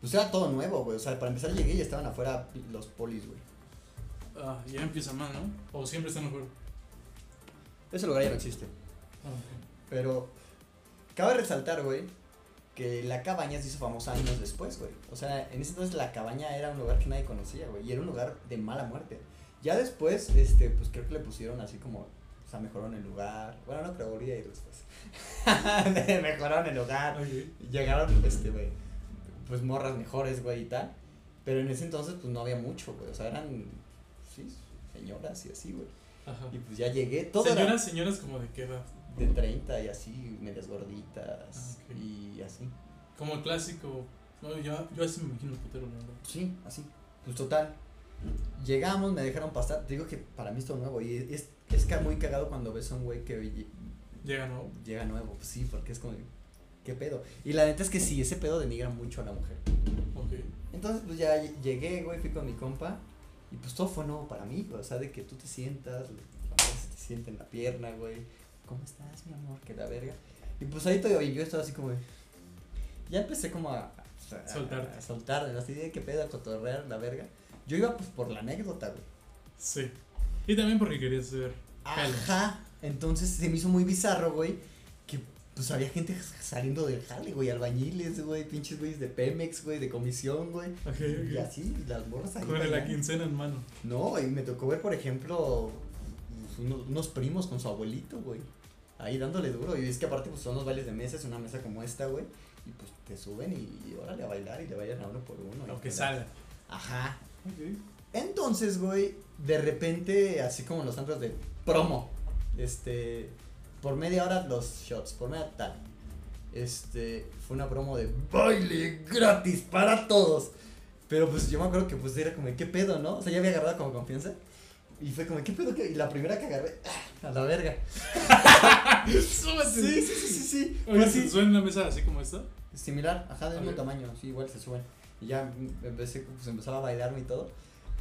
Pues era todo nuevo, güey. O sea, para empezar llegué y estaban afuera los polis, güey. Ah, ya empieza mal, ¿no? O siempre está mejor. Ese lugar ya no existe. Ah, ok. Pero cabe resaltar, güey, que la cabaña se hizo famosa años después, güey. O sea, en ese entonces la cabaña era un lugar que nadie conocía, güey. Y era un lugar de mala muerte. Ya después, este, pues creo que le pusieron así como, o sea, mejoraron el lugar. Bueno, no, pero volví a ir después. mejoraron el lugar. Llegaron, este, güey, pues morras mejores, güey, y tal. Pero en ese entonces, pues no había mucho, güey. O sea, eran, sí, señoras y así, güey. Ajá. Y pues ya llegué, todo era Señoras, señoras como de qué edad. de 30 y así, medias gorditas Ah, y así. Como el clásico. No, yo, yo así me imagino el putero, verdad. Sí, así. Pues total. Llegamos, me dejaron pasar. Te digo que para mí es todo nuevo. Y es, es muy cagado cuando ves a un güey que lle- Llega, ¿no? llega nuevo. Pues sí, porque es como, ¿qué pedo? Y la neta es que sí, ese pedo denigra mucho a la mujer. Ok. Entonces, pues ya ll- llegué, güey, fui con mi compa. Y pues todo fue nuevo para mí, güey. O sea, de que tú te sientas, se te siente en la pierna, güey. ¿Cómo estás, mi amor? Que la verga. Y pues ahí todo, y yo estaba así como. Ya empecé como a. a- Soltarte. A soltar, así de qué pedo, a cotorrear, la verga. Yo iba pues por la anécdota, güey. Sí. Y también porque querías ver. Ajá. Entonces se me hizo muy bizarro, güey. Pues había gente saliendo del jale, güey. Albañiles, güey. Pinches güeyes de Pemex, güey. De comisión, güey. Ok, Y ok. así, y las morras ahí. Con la quincena en mano. No, y me tocó ver, por ejemplo, pues, unos, unos primos con su abuelito, güey. Ahí dándole duro. Y es que aparte, pues son los bailes de mesa, es una mesa como esta, güey. Y pues te suben y, y órale a bailar y le vayan a uno por uno. y Lo que salga. Ajá. Ok. Entonces, güey, de repente, así como los antros de promo, este, por media hora los shots, por media tal. Este, fue una promo de baile gratis para todos. Pero pues yo me acuerdo que pues era como, ¿qué pedo, no? O sea, ya había agarrado como confianza. Y fue como, ¿qué pedo? que Y la primera que agarré, ¡ah! a la verga. Súbete. Sí, sí, sí, sí, sí. Oye, Fue así. ¿se suena en una mesa así como esta? Similar, ajá, del mismo tamaño, sí, igual se suben. Y ya empecé, pues empezaba a bailarme y todo.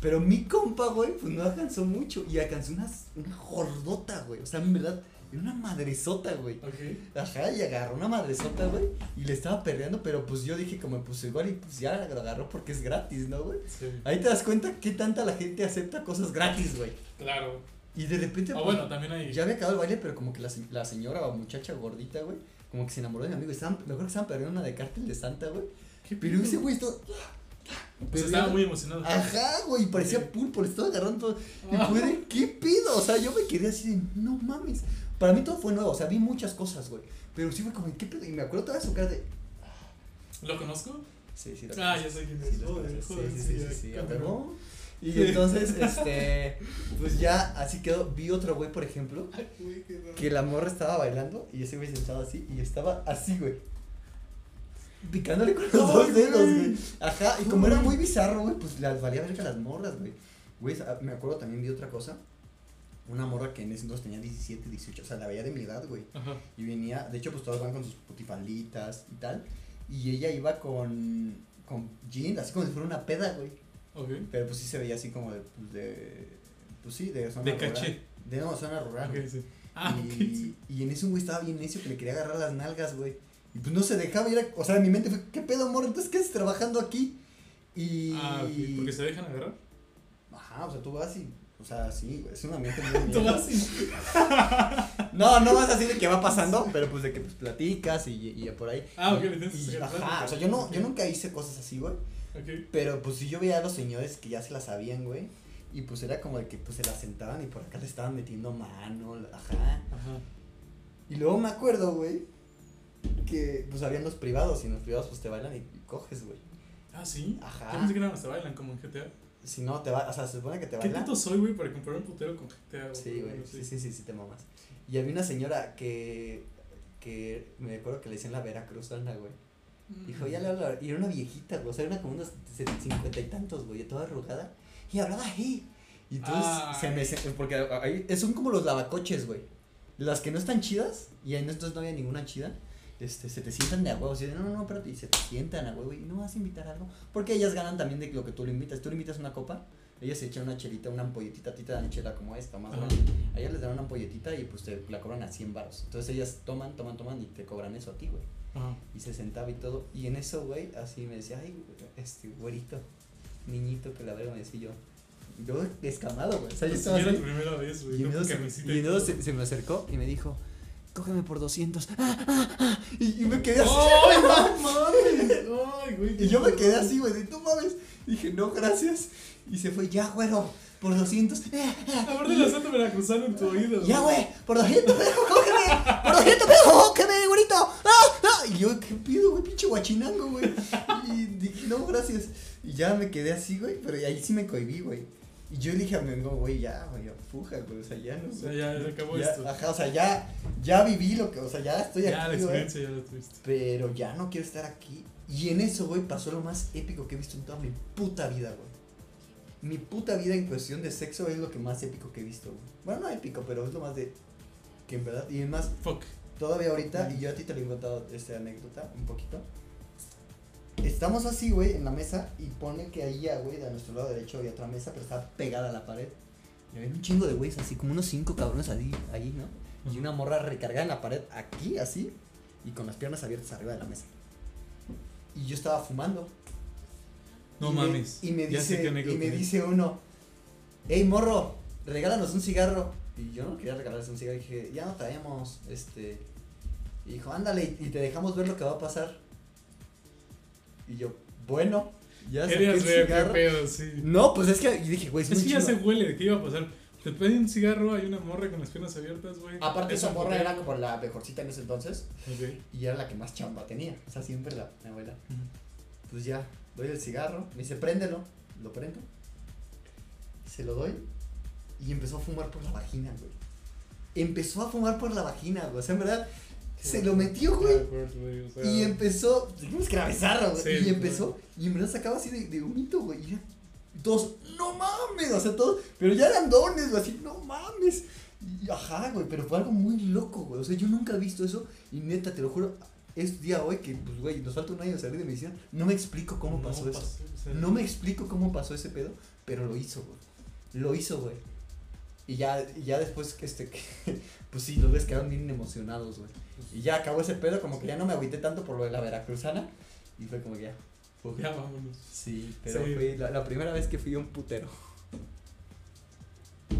Pero mi compa, güey, pues no alcanzó mucho. Y alcanzó una, una gordota, güey. O sea, en verdad, era una madresota, güey. Ok. Ajá, y agarró una madresota, güey. Y le estaba perreando, pero pues yo dije, como, pues igual, y pues ya lo agarró porque es gratis, ¿no, güey? Sí. Ahí te das cuenta qué tanta la gente acepta cosas gratis, güey. Claro. Y de repente, Ah, pues, bueno, también hay. ya había acabado el baile, pero como que la, la señora o muchacha gordita, güey, como que se enamoró de mi amigo. Estaban, me acuerdo que estaban perdiendo una de cártel de Santa, güey. ¿Qué Pero ese güey estaba. O sea, estaba muy emocionado. Ajá, güey, parecía pulpo, le estaba agarrando todo. Y Ah. fue de, ¿qué pido? O sea, yo me quedé así de, no mames. Para mí todo fue nuevo, o sea, vi muchas cosas, güey. Pero sí fue como, ¿qué pedo? Y me acuerdo toda su cara de. ¿Lo conozco? Sí, sí, Ah, ya sé quién es. Sí, lo Joder, joder, sí, sí, sí, sí, sí. Y Sí. entonces, este, pues ya así quedó. Vi otro güey, por ejemplo, Ay, que la morra estaba bailando y ese güey sentado así y estaba así, güey. Picándole con los dos dedos, güey. Ajá, y como era muy bizarro, güey, pues las valía verga las morras, güey. Güey, me acuerdo también vi otra cosa. Una morra que en ese entonces tenía 17, 18, o sea, la veía de mi edad, güey. Ajá. Y venía, de hecho, pues todas van con sus putifalitas y tal. Y ella iba con, con jeans, así como si fuera una peda, güey. Ok. Pero pues sí se veía así como de, pues de, pues sí, de zona De rural. caché. De no, zona rural. Ok, güey. sí. Ah, y, y en ese güey estaba bien necio que le quería agarrar las nalgas, güey. Y pues no se dejaba ir, o sea, en mi mente fue, ¿qué pedo, amor? Entonces, ¿qué haces trabajando aquí? Y... Ah. ¿Porque se dejan agarrar? Ajá, o sea, tú vas y, o sea, sí, güey, es un ambiente muy Tú vas. No, no vas así de que va pasando, pero pues de que pues platicas y, y por ahí. Ah, ok, sacar Ajá, o sea, yo no, yo nunca hice cosas así, güey. Ok. Pero pues si yo veía a los señores que ya se las sabían, güey. Y pues era como de que pues se las sentaban y por acá le estaban metiendo mano, ajá. Ajá. Y luego me acuerdo, güey, que pues habían los privados y en los privados pues te bailan y, y coges, güey. Ah, sí. Ajá. Yo pensé que nada más te bailan como en GTA. Si no te va, o sea, se supone que te ¿Qué bailan. puto soy, güey, para comprar un putero con GTA? Sí, güey, sí, sí, sí, sí, te mamas. Y había una señora que, que me acuerdo que le decían la Veracruzana, güey. Dijo, ya le hablo, y era una viejita, güey, o sea, era como unos cincuenta y tantos, güey, toda arrugada, y hablaba ahí. Y entonces Ay. se me, porque ahí, son como los lavacoches, güey. Las que no están chidas, y en estos no había ninguna chida, este, se te sientan de a huevo, de, no, no, no, espérate, y se te sientan a huevo, y no vas a invitar algo, porque ellas ganan también de lo que tú le invitas, tú le invitas una copa, ellas se echan una chelita, una ampolletita, a ti te dan chela como esta, más grande, a ellas les dan una ampolletita y pues te la cobran a 100 baros, entonces ellas toman, toman, toman y te cobran eso a ti, güey Ajá. y se sentaba y todo. Y en eso, güey, así me decía, ay, este, güerito, niñito, que la verga me decía yo. Yo descamado, güey. O sea, yo Pues estaba así. la primera vez, güey. Y se, todo. se, se me acercó y me dijo, cógeme por 200. Ah, ah, ah. Y, y me quedé así. ¡Ay, no mames! ¡Ay, güey! Y yo me quedé así, güey, de no mames. Dije, no, gracias. Y se fue, ya, güero, por 200. Eh, eh. Aparte el acento veracruzano en tu oído. Ya, güey, por 200 pesos, cógeme, por 200 pesos, cógeme, güerito. Ah, ah. Y yo, ¿qué pido, güey? Pinche guachinango, güey. Y dije, no, gracias. Y ya me quedé así, güey, pero ahí sí me cohibí, güey. Y yo dije a mi amigo, güey, ya, güey, ya, fuja, güey, o sea, ya no O sea, ya se acabó ya, esto. Ajá, o sea, ya, ya viví lo que, o sea, ya estoy Ya la aquí, güey. experiencia ya la tuviste. Pero ya no quiero estar aquí. Y en eso, güey, pasó lo más épico que he visto en toda mi puta vida, güey. Mi puta vida en cuestión de sexo es lo que más épico que he visto, güey. Bueno, no épico, pero es lo más de. Que en verdad. Y es más, Fuck. todavía ahorita, y yo a ti te lo he contado esta anécdota un poquito. Estamos así, güey, en la mesa y pone que ahí, ya, güey, de nuestro lado derecho había otra mesa, pero estaba pegada a la pared. Y había un chingo de güeyes así, como unos cinco cabrones ahí, ahí, ¿no? Y una morra recargada en la pared, aquí, así, y con las piernas abiertas arriba de la mesa. Y yo estaba fumando. No y me- mames. y me Ya sé dice, y me dice uno, hey morro, regálanos un cigarro. Y yo no quería regalarles un cigarro, dije, ya no traemos, este. Y dijo, ándale, y te dejamos ver lo que va a pasar. Y yo, bueno, ya saqué Querías el ver qué cigarro. pedo, sí. No, pues es que y dije, güey, es, Es muy que ya se huele de qué iba a pasar. Te piden un cigarro, hay una morra con las piernas abiertas, güey. Aparte, Es esa morra era como la mejorcita en ese entonces. Ok. Y era la que más chamba tenía. O sea, siempre la, mi abuela. Pues ya, doy el cigarro, me dice, préndelo, lo prendo, se lo doy y empezó a fumar por la vagina, güey. Empezó a fumar por la vagina, güey. O sea, en verdad, se lo metió, güey. O sea, Y empezó, dijimos que era bizarro, güey. Sí, y empezó, y en verdad sacaba así de, de humito, güey. Y ya, todos, no mames, o sea, todos, pero ya eran dones, güey, así, no mames. Y, ajá, güey, pero fue algo muy loco, güey. O sea, yo nunca he visto eso y neta, te lo juro, es día hoy que, pues, güey, nos falta un año de salir de medicina. No me explico cómo no pasó eso. pasó, o sea, No me explico cómo pasó ese pedo, pero lo hizo, güey. Lo hizo, güey. Y ya, y ya después que este, que, pues sí, los ves quedaron bien emocionados, güey. Y ya acabó ese pedo, como que ya no me agüité tanto por lo de la veracruzana. Y fue como que ya. fue- Ya vámonos. Sí, pero Sí. fue la, la primera vez que fui a un putero.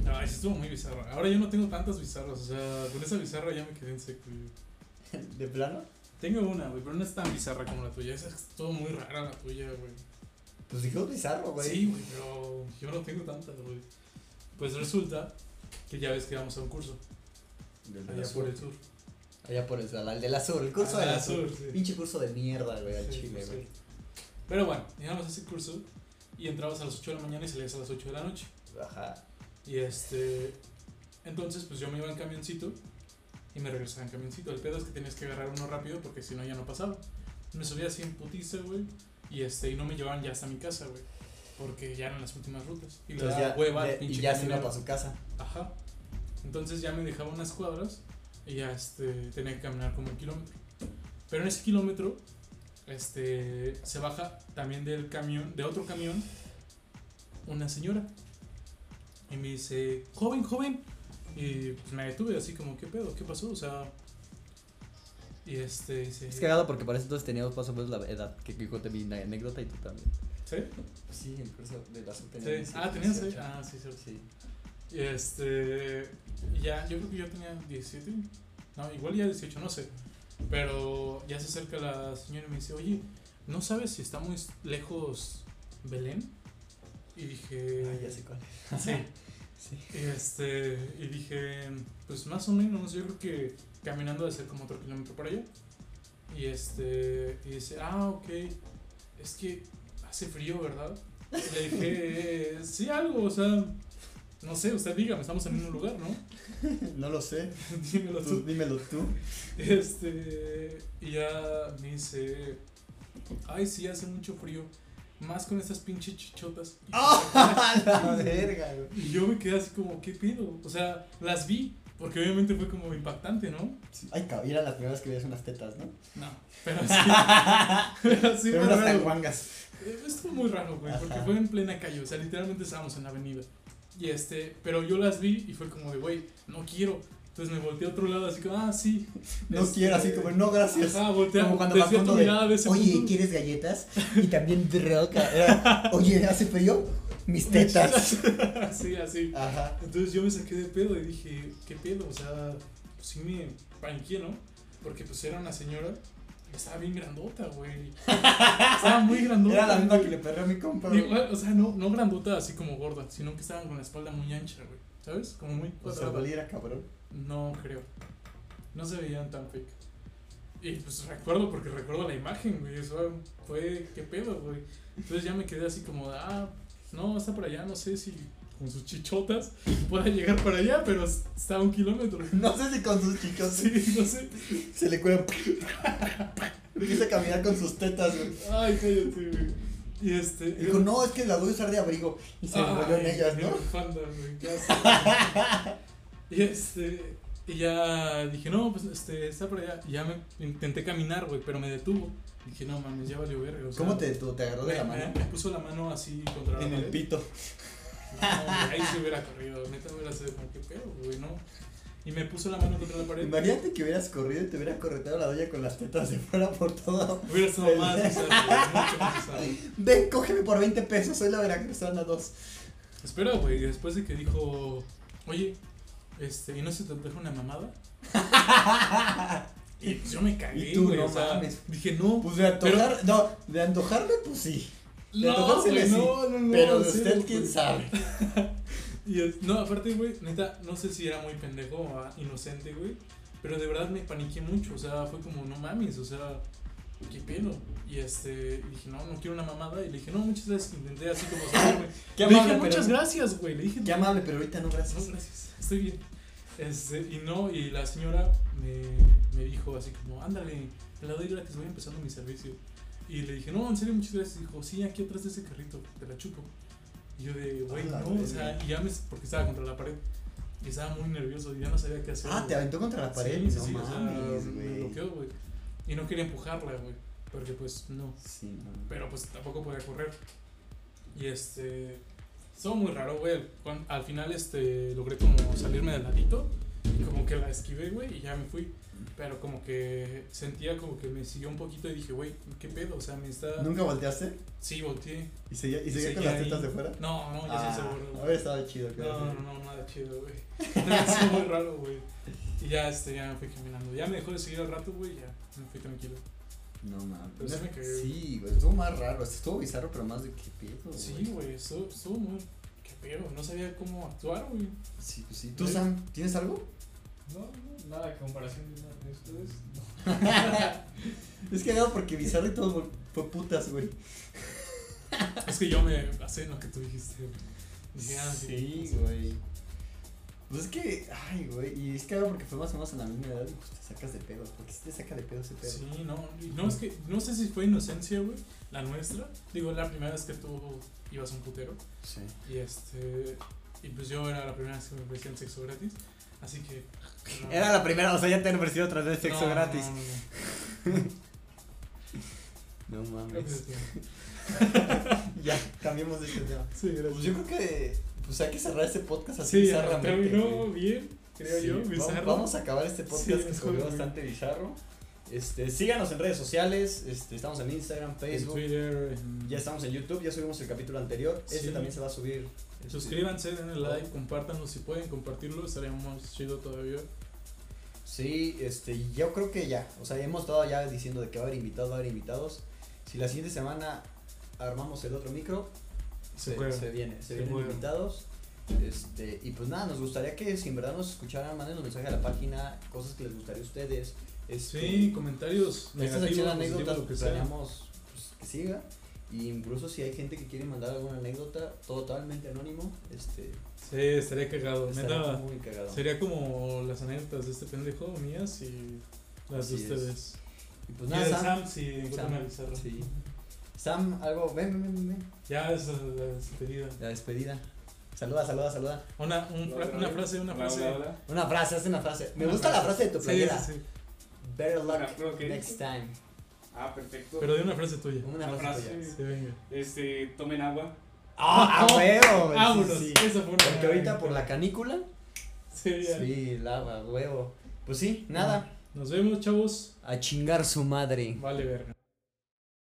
Ay, sí estuvo muy bizarro. Ahora yo no tengo tantas bizarras. O sea, con esa bizarra ya me quedé en seco. güey. ¿De plano? Tengo una, güey, pero no es tan bizarra como la tuya. Esa es todo muy rara la tuya, güey. Pues dijo bizarro, güey. Sí, güey, pero yo no tengo tantas, güey. Pues resulta que ya ves que vamos a un curso. Del Allá por el sur. Allá por el sur, al del azul, el curso Ah, del azul. sur, sí. Pinche curso de mierda, güey, al Sí, chile, sí. güey. Pero bueno, llegamos a ese curso y entrabas a las 8 de la mañana y salías a las 8 de la noche. Ajá. Y este. Entonces, pues yo me iba en camioncito y me regresaba en camioncito. El pedo es que tenías que agarrar uno rápido porque si no ya no pasaba. Me subía así en putiza, güey. Y este, y no me llevaban ya hasta mi casa, güey. Porque ya eran las últimas rutas. Y le Entonces daba ya, hueva le- y pinche ya se iba para su casa. Ajá. Entonces ya me dejaba unas cuadras y ya este, tenía que caminar como un kilómetro. Pero en ese kilómetro este, se baja también del camión, de otro camión, una señora. Y me dice, joven, joven. Y pues me detuve así como, ¿qué pedo? ¿Qué pasó? O sea... Y este dice... Es cagado porque para eso entonces teníamos más o menos la edad que que conté mi anécdota y tú también. ¿Sí? Sí, el curso del azul Sí. Ah, tenías seis. Ah, sí, sí. Sí. Y este. Ya, yo creo que yo tenía 17. No, igual ya 18, no sé. Pero ya se acerca la señora y me dice, oye, ¿no sabes si está muy lejos Belén? Y dije. Ah, ya sé cuál. Sí. Sí. Y este. Y dije, pues más o menos, yo creo que caminando debe ser como otro kilómetro por allá. Y este. Y dice, ah, ok. Es que hace frío, ¿verdad? Y le dije, "Eh, sí, algo, o sea. No sé, usted dígame, estamos en un lugar, ¿no? No lo sé. Dímelo Tú, tú. dímelo tú. Este. Y ya me dice, ay, sí, hace mucho frío. Más con estas pinches chichotas. Y ¡Ah! la verga, güey. Y yo me quedé así como, ¿qué pedo? O sea, las vi, porque obviamente fue como impactante, ¿no? Ay, cabrón, eran las primeras que veías unas tetas, ¿no? No, pero sí. pero sí Pero unas tanguangas. Eh, Estuvo muy raro, güey, porque fue en plena calle, o sea, literalmente estábamos en la avenida. Y este, pero yo las vi y fue como de, güey, no quiero. Entonces me volteé a otro lado, así como, ah, sí. No Este, quiero, así como, no, gracias. Ajá, voltea, Como cuando tu de, de ese Oye, punto. ¿quieres galletas? Y también droga. Era, Oye, ¿hace frío? Mis tetas. así, así. Ajá. Entonces yo me saqué de pedo y dije, ¿qué pedo? O sea, pues sí me paniqué, ¿no? Porque pues era una señora que estaba bien grandota, güey. estaba muy grandota. Era la misma güey. que le perré a mi compa. Güey. o sea, no, no grandota así como gorda, sino que estaban con la espalda muy ancha, güey. ¿Sabes? Como muy O sea, cuadrada. Wally era cabrón. No creo. No se veían tan fake. Y pues recuerdo, porque recuerdo la imagen, güey. Eso fue, ¿qué pedo, güey? Entonces ya me quedé así como, ah, no, está por allá, no sé si con sus chichotas pueda llegar para allá, pero está a un kilómetro. No sé si con sus chicos Sí, no sé. se le cuelga. Empieza a caminar con sus tetas, güey. Ay, cállate, güey. Y este. Y Dijo, no, es que las voy a usar de abrigo. Y se enrolló en ellas, ¿no? güey. y este. Y ya dije, no, pues este, está por allá. Y ya me intenté caminar, güey, pero me detuvo. Dije, no mames, ya valió verga. O sea, ¿Cómo te, tú, te agarró de la me- mano? me puso la mano así contra la En el pared. pito. No, ahí se hubiera corrido, neta hubiera sido como que pedo, güey, no. Y me puso la mano contra la pared. Imagínate que hubieras corrido y te hubiera correteado la doña con las tetas de fuera por todo. Hubiera estado más güey, mucho más. Ven, cógeme por 20 pesos, soy la veracruzana 2. Espera, güey, después de que dijo, oye, este, ¿y no se te antoja una mamada? Y pues yo me cagué, Y tú, güey, no o sea, mames. dije, no, Pues de antojar, no, de antojarme, pues sí. de no, antojársele güey, sí, no, no, no, Pero de usted, quién sabe. Y es- no, aparte, güey, neta, no sé si era muy pendejo o inocente, güey. Pero de verdad me paniqué mucho. O sea, fue como, no mames, o sea, ¿qué pedo? Y este, y dije, no, no quiero una mamada. Y le dije, no, muchas gracias. Intenté así como salirme. Qué le amable, dije, muchas pero, gracias, güey. Le dije, Qué amable, pero ahorita no, no, gracias. gracias, estoy bien. Este, y no, y la señora me, me dijo así como, ándale, te la doy gratis, voy empezando mi servicio. Y le dije, no, en serio, muchas gracias. Dijo, sí, aquí atrás de ese carrito, te la chupo. Y yo de, güey, A la no, o sea, y ya me, porque estaba contra la pared. Y estaba muy nervioso y ya no sabía qué hacer. Ah, te güey. aventó contra la pared. Sí, no sí, o sea, me güey. bloqueó, güey. Y no quería empujarla, güey. Porque pues no. Sí, no. Pero pues tampoco podía correr. Y este. Estuvo muy raro, güey. Al final, este. Logré como salirme del ladito. Y como que la esquivé, güey. Y ya me fui. Pero como que sentía como que me siguió un poquito y dije, güey, ¿qué pedo? O sea, me está. ¿Nunca volteaste? Sí, volteé. ¿Y seguía, y Y seguía con seguía las tetas ahí. de fuera? No, no, ya ah, se seguro. A ver, estaba chido. No, creo. no, no, nada chido, güey. Estuvo muy raro, güey. Y ya, este, ya me fui caminando. Ya me dejó de seguir al rato, güey. Ya me fui tranquilo. No mames. Pero sí me cagué. Sí, güey, estuvo más raro. Estuvo bizarro, pero más de qué pedo. Sí, güey, estuvo, estuvo muy. Qué pedo. No sabía cómo actuar, güey. Sí, pues sí. ¿Tú, Sam, tienes algo? No, no, nada que comparación de, nada de ustedes. es que cagado porque bizarro y todo fue- fue putas, güey. Es que yo me basé en lo que tú dijiste. güey. Dije, ah, Sí, güey. Pues es que, ay, güey, y es que porque fue más o menos en la misma edad y pues te sacas de pedo, porque si te saca de pedo ese pedo. Sí, no. No, es que. No sé si fue inocencia, güey. La nuestra. Digo, la primera vez que tú ibas a un putero. Sí. Y este. Y pues yo era la primera vez que me ofrecían sexo gratis. Así que. no. Era la primera, o sea, ya te han ofrecido otra vez sexo no, gratis. no, no, mames. Ya, cambiemos de este tema. Sí, gracias. Pues yo creo que, pues hay que cerrar este podcast así Sí, bizarramente. terminó bien, creo Sí, yo. vamos- Bizarro. Vamos a acabar este podcast que fue bastante bizarro. Este, síganos en redes sociales, este, estamos en Instagram, En Facebook, Twitter. en- ya estamos en YouTube, ya subimos el capítulo anterior, este también se va a subir. este, Suscríbanse, denle like, compártanlo si pueden compartirlo, estaría más chido todavía. Sí, este, yo creo que ya, o sea, hemos estado ya diciendo de que va a haber invitados, va a haber invitados. Si la siguiente semana armamos el otro micro, se, juega. se viene, se, Se vienen juega. invitados. Este, y pues nada, nos gustaría que si en verdad nos escucharan, manden un mensaje a la página, cosas que les gustaría a ustedes. Este, Sí, comentarios Esta sección de anécdotas que planeamos pues, que siga. Y incluso si hay gente que quiere mandar alguna anécdota totalmente anónimo, este, Sí, estaría cagado. estaría Neta, muy cagado. sería como las anécdotas de este pendejo mías y las Así de es. ustedes. Y pues y nada, de Sam, Sam, si encuentran Sam, sí. Sam, algo, ven, ven, ven, ven. Ya es la despedida. La despedida. Saluda, saluda, saluda. Una, un fra- una frase, una Hola, frase. hola, hola. Una frase, haz una frase. Me Una gusta la frase de tu playera. sí, sí. Better luck Una- ¿pero qué next time. Ah, perfecto. Pero de una frase tuya. Una Una frase frase. tuya. Sí, venga. Este, tomen agua. ¡Ah, a huevo! Vámonos. Sí, sí. Esa fue una. Porque ahorita por la canícula. Sí, ya. Sí, lava, huevo. Pues sí, nada. Nos vemos, chavos. A chingar su madre. Vale, verga.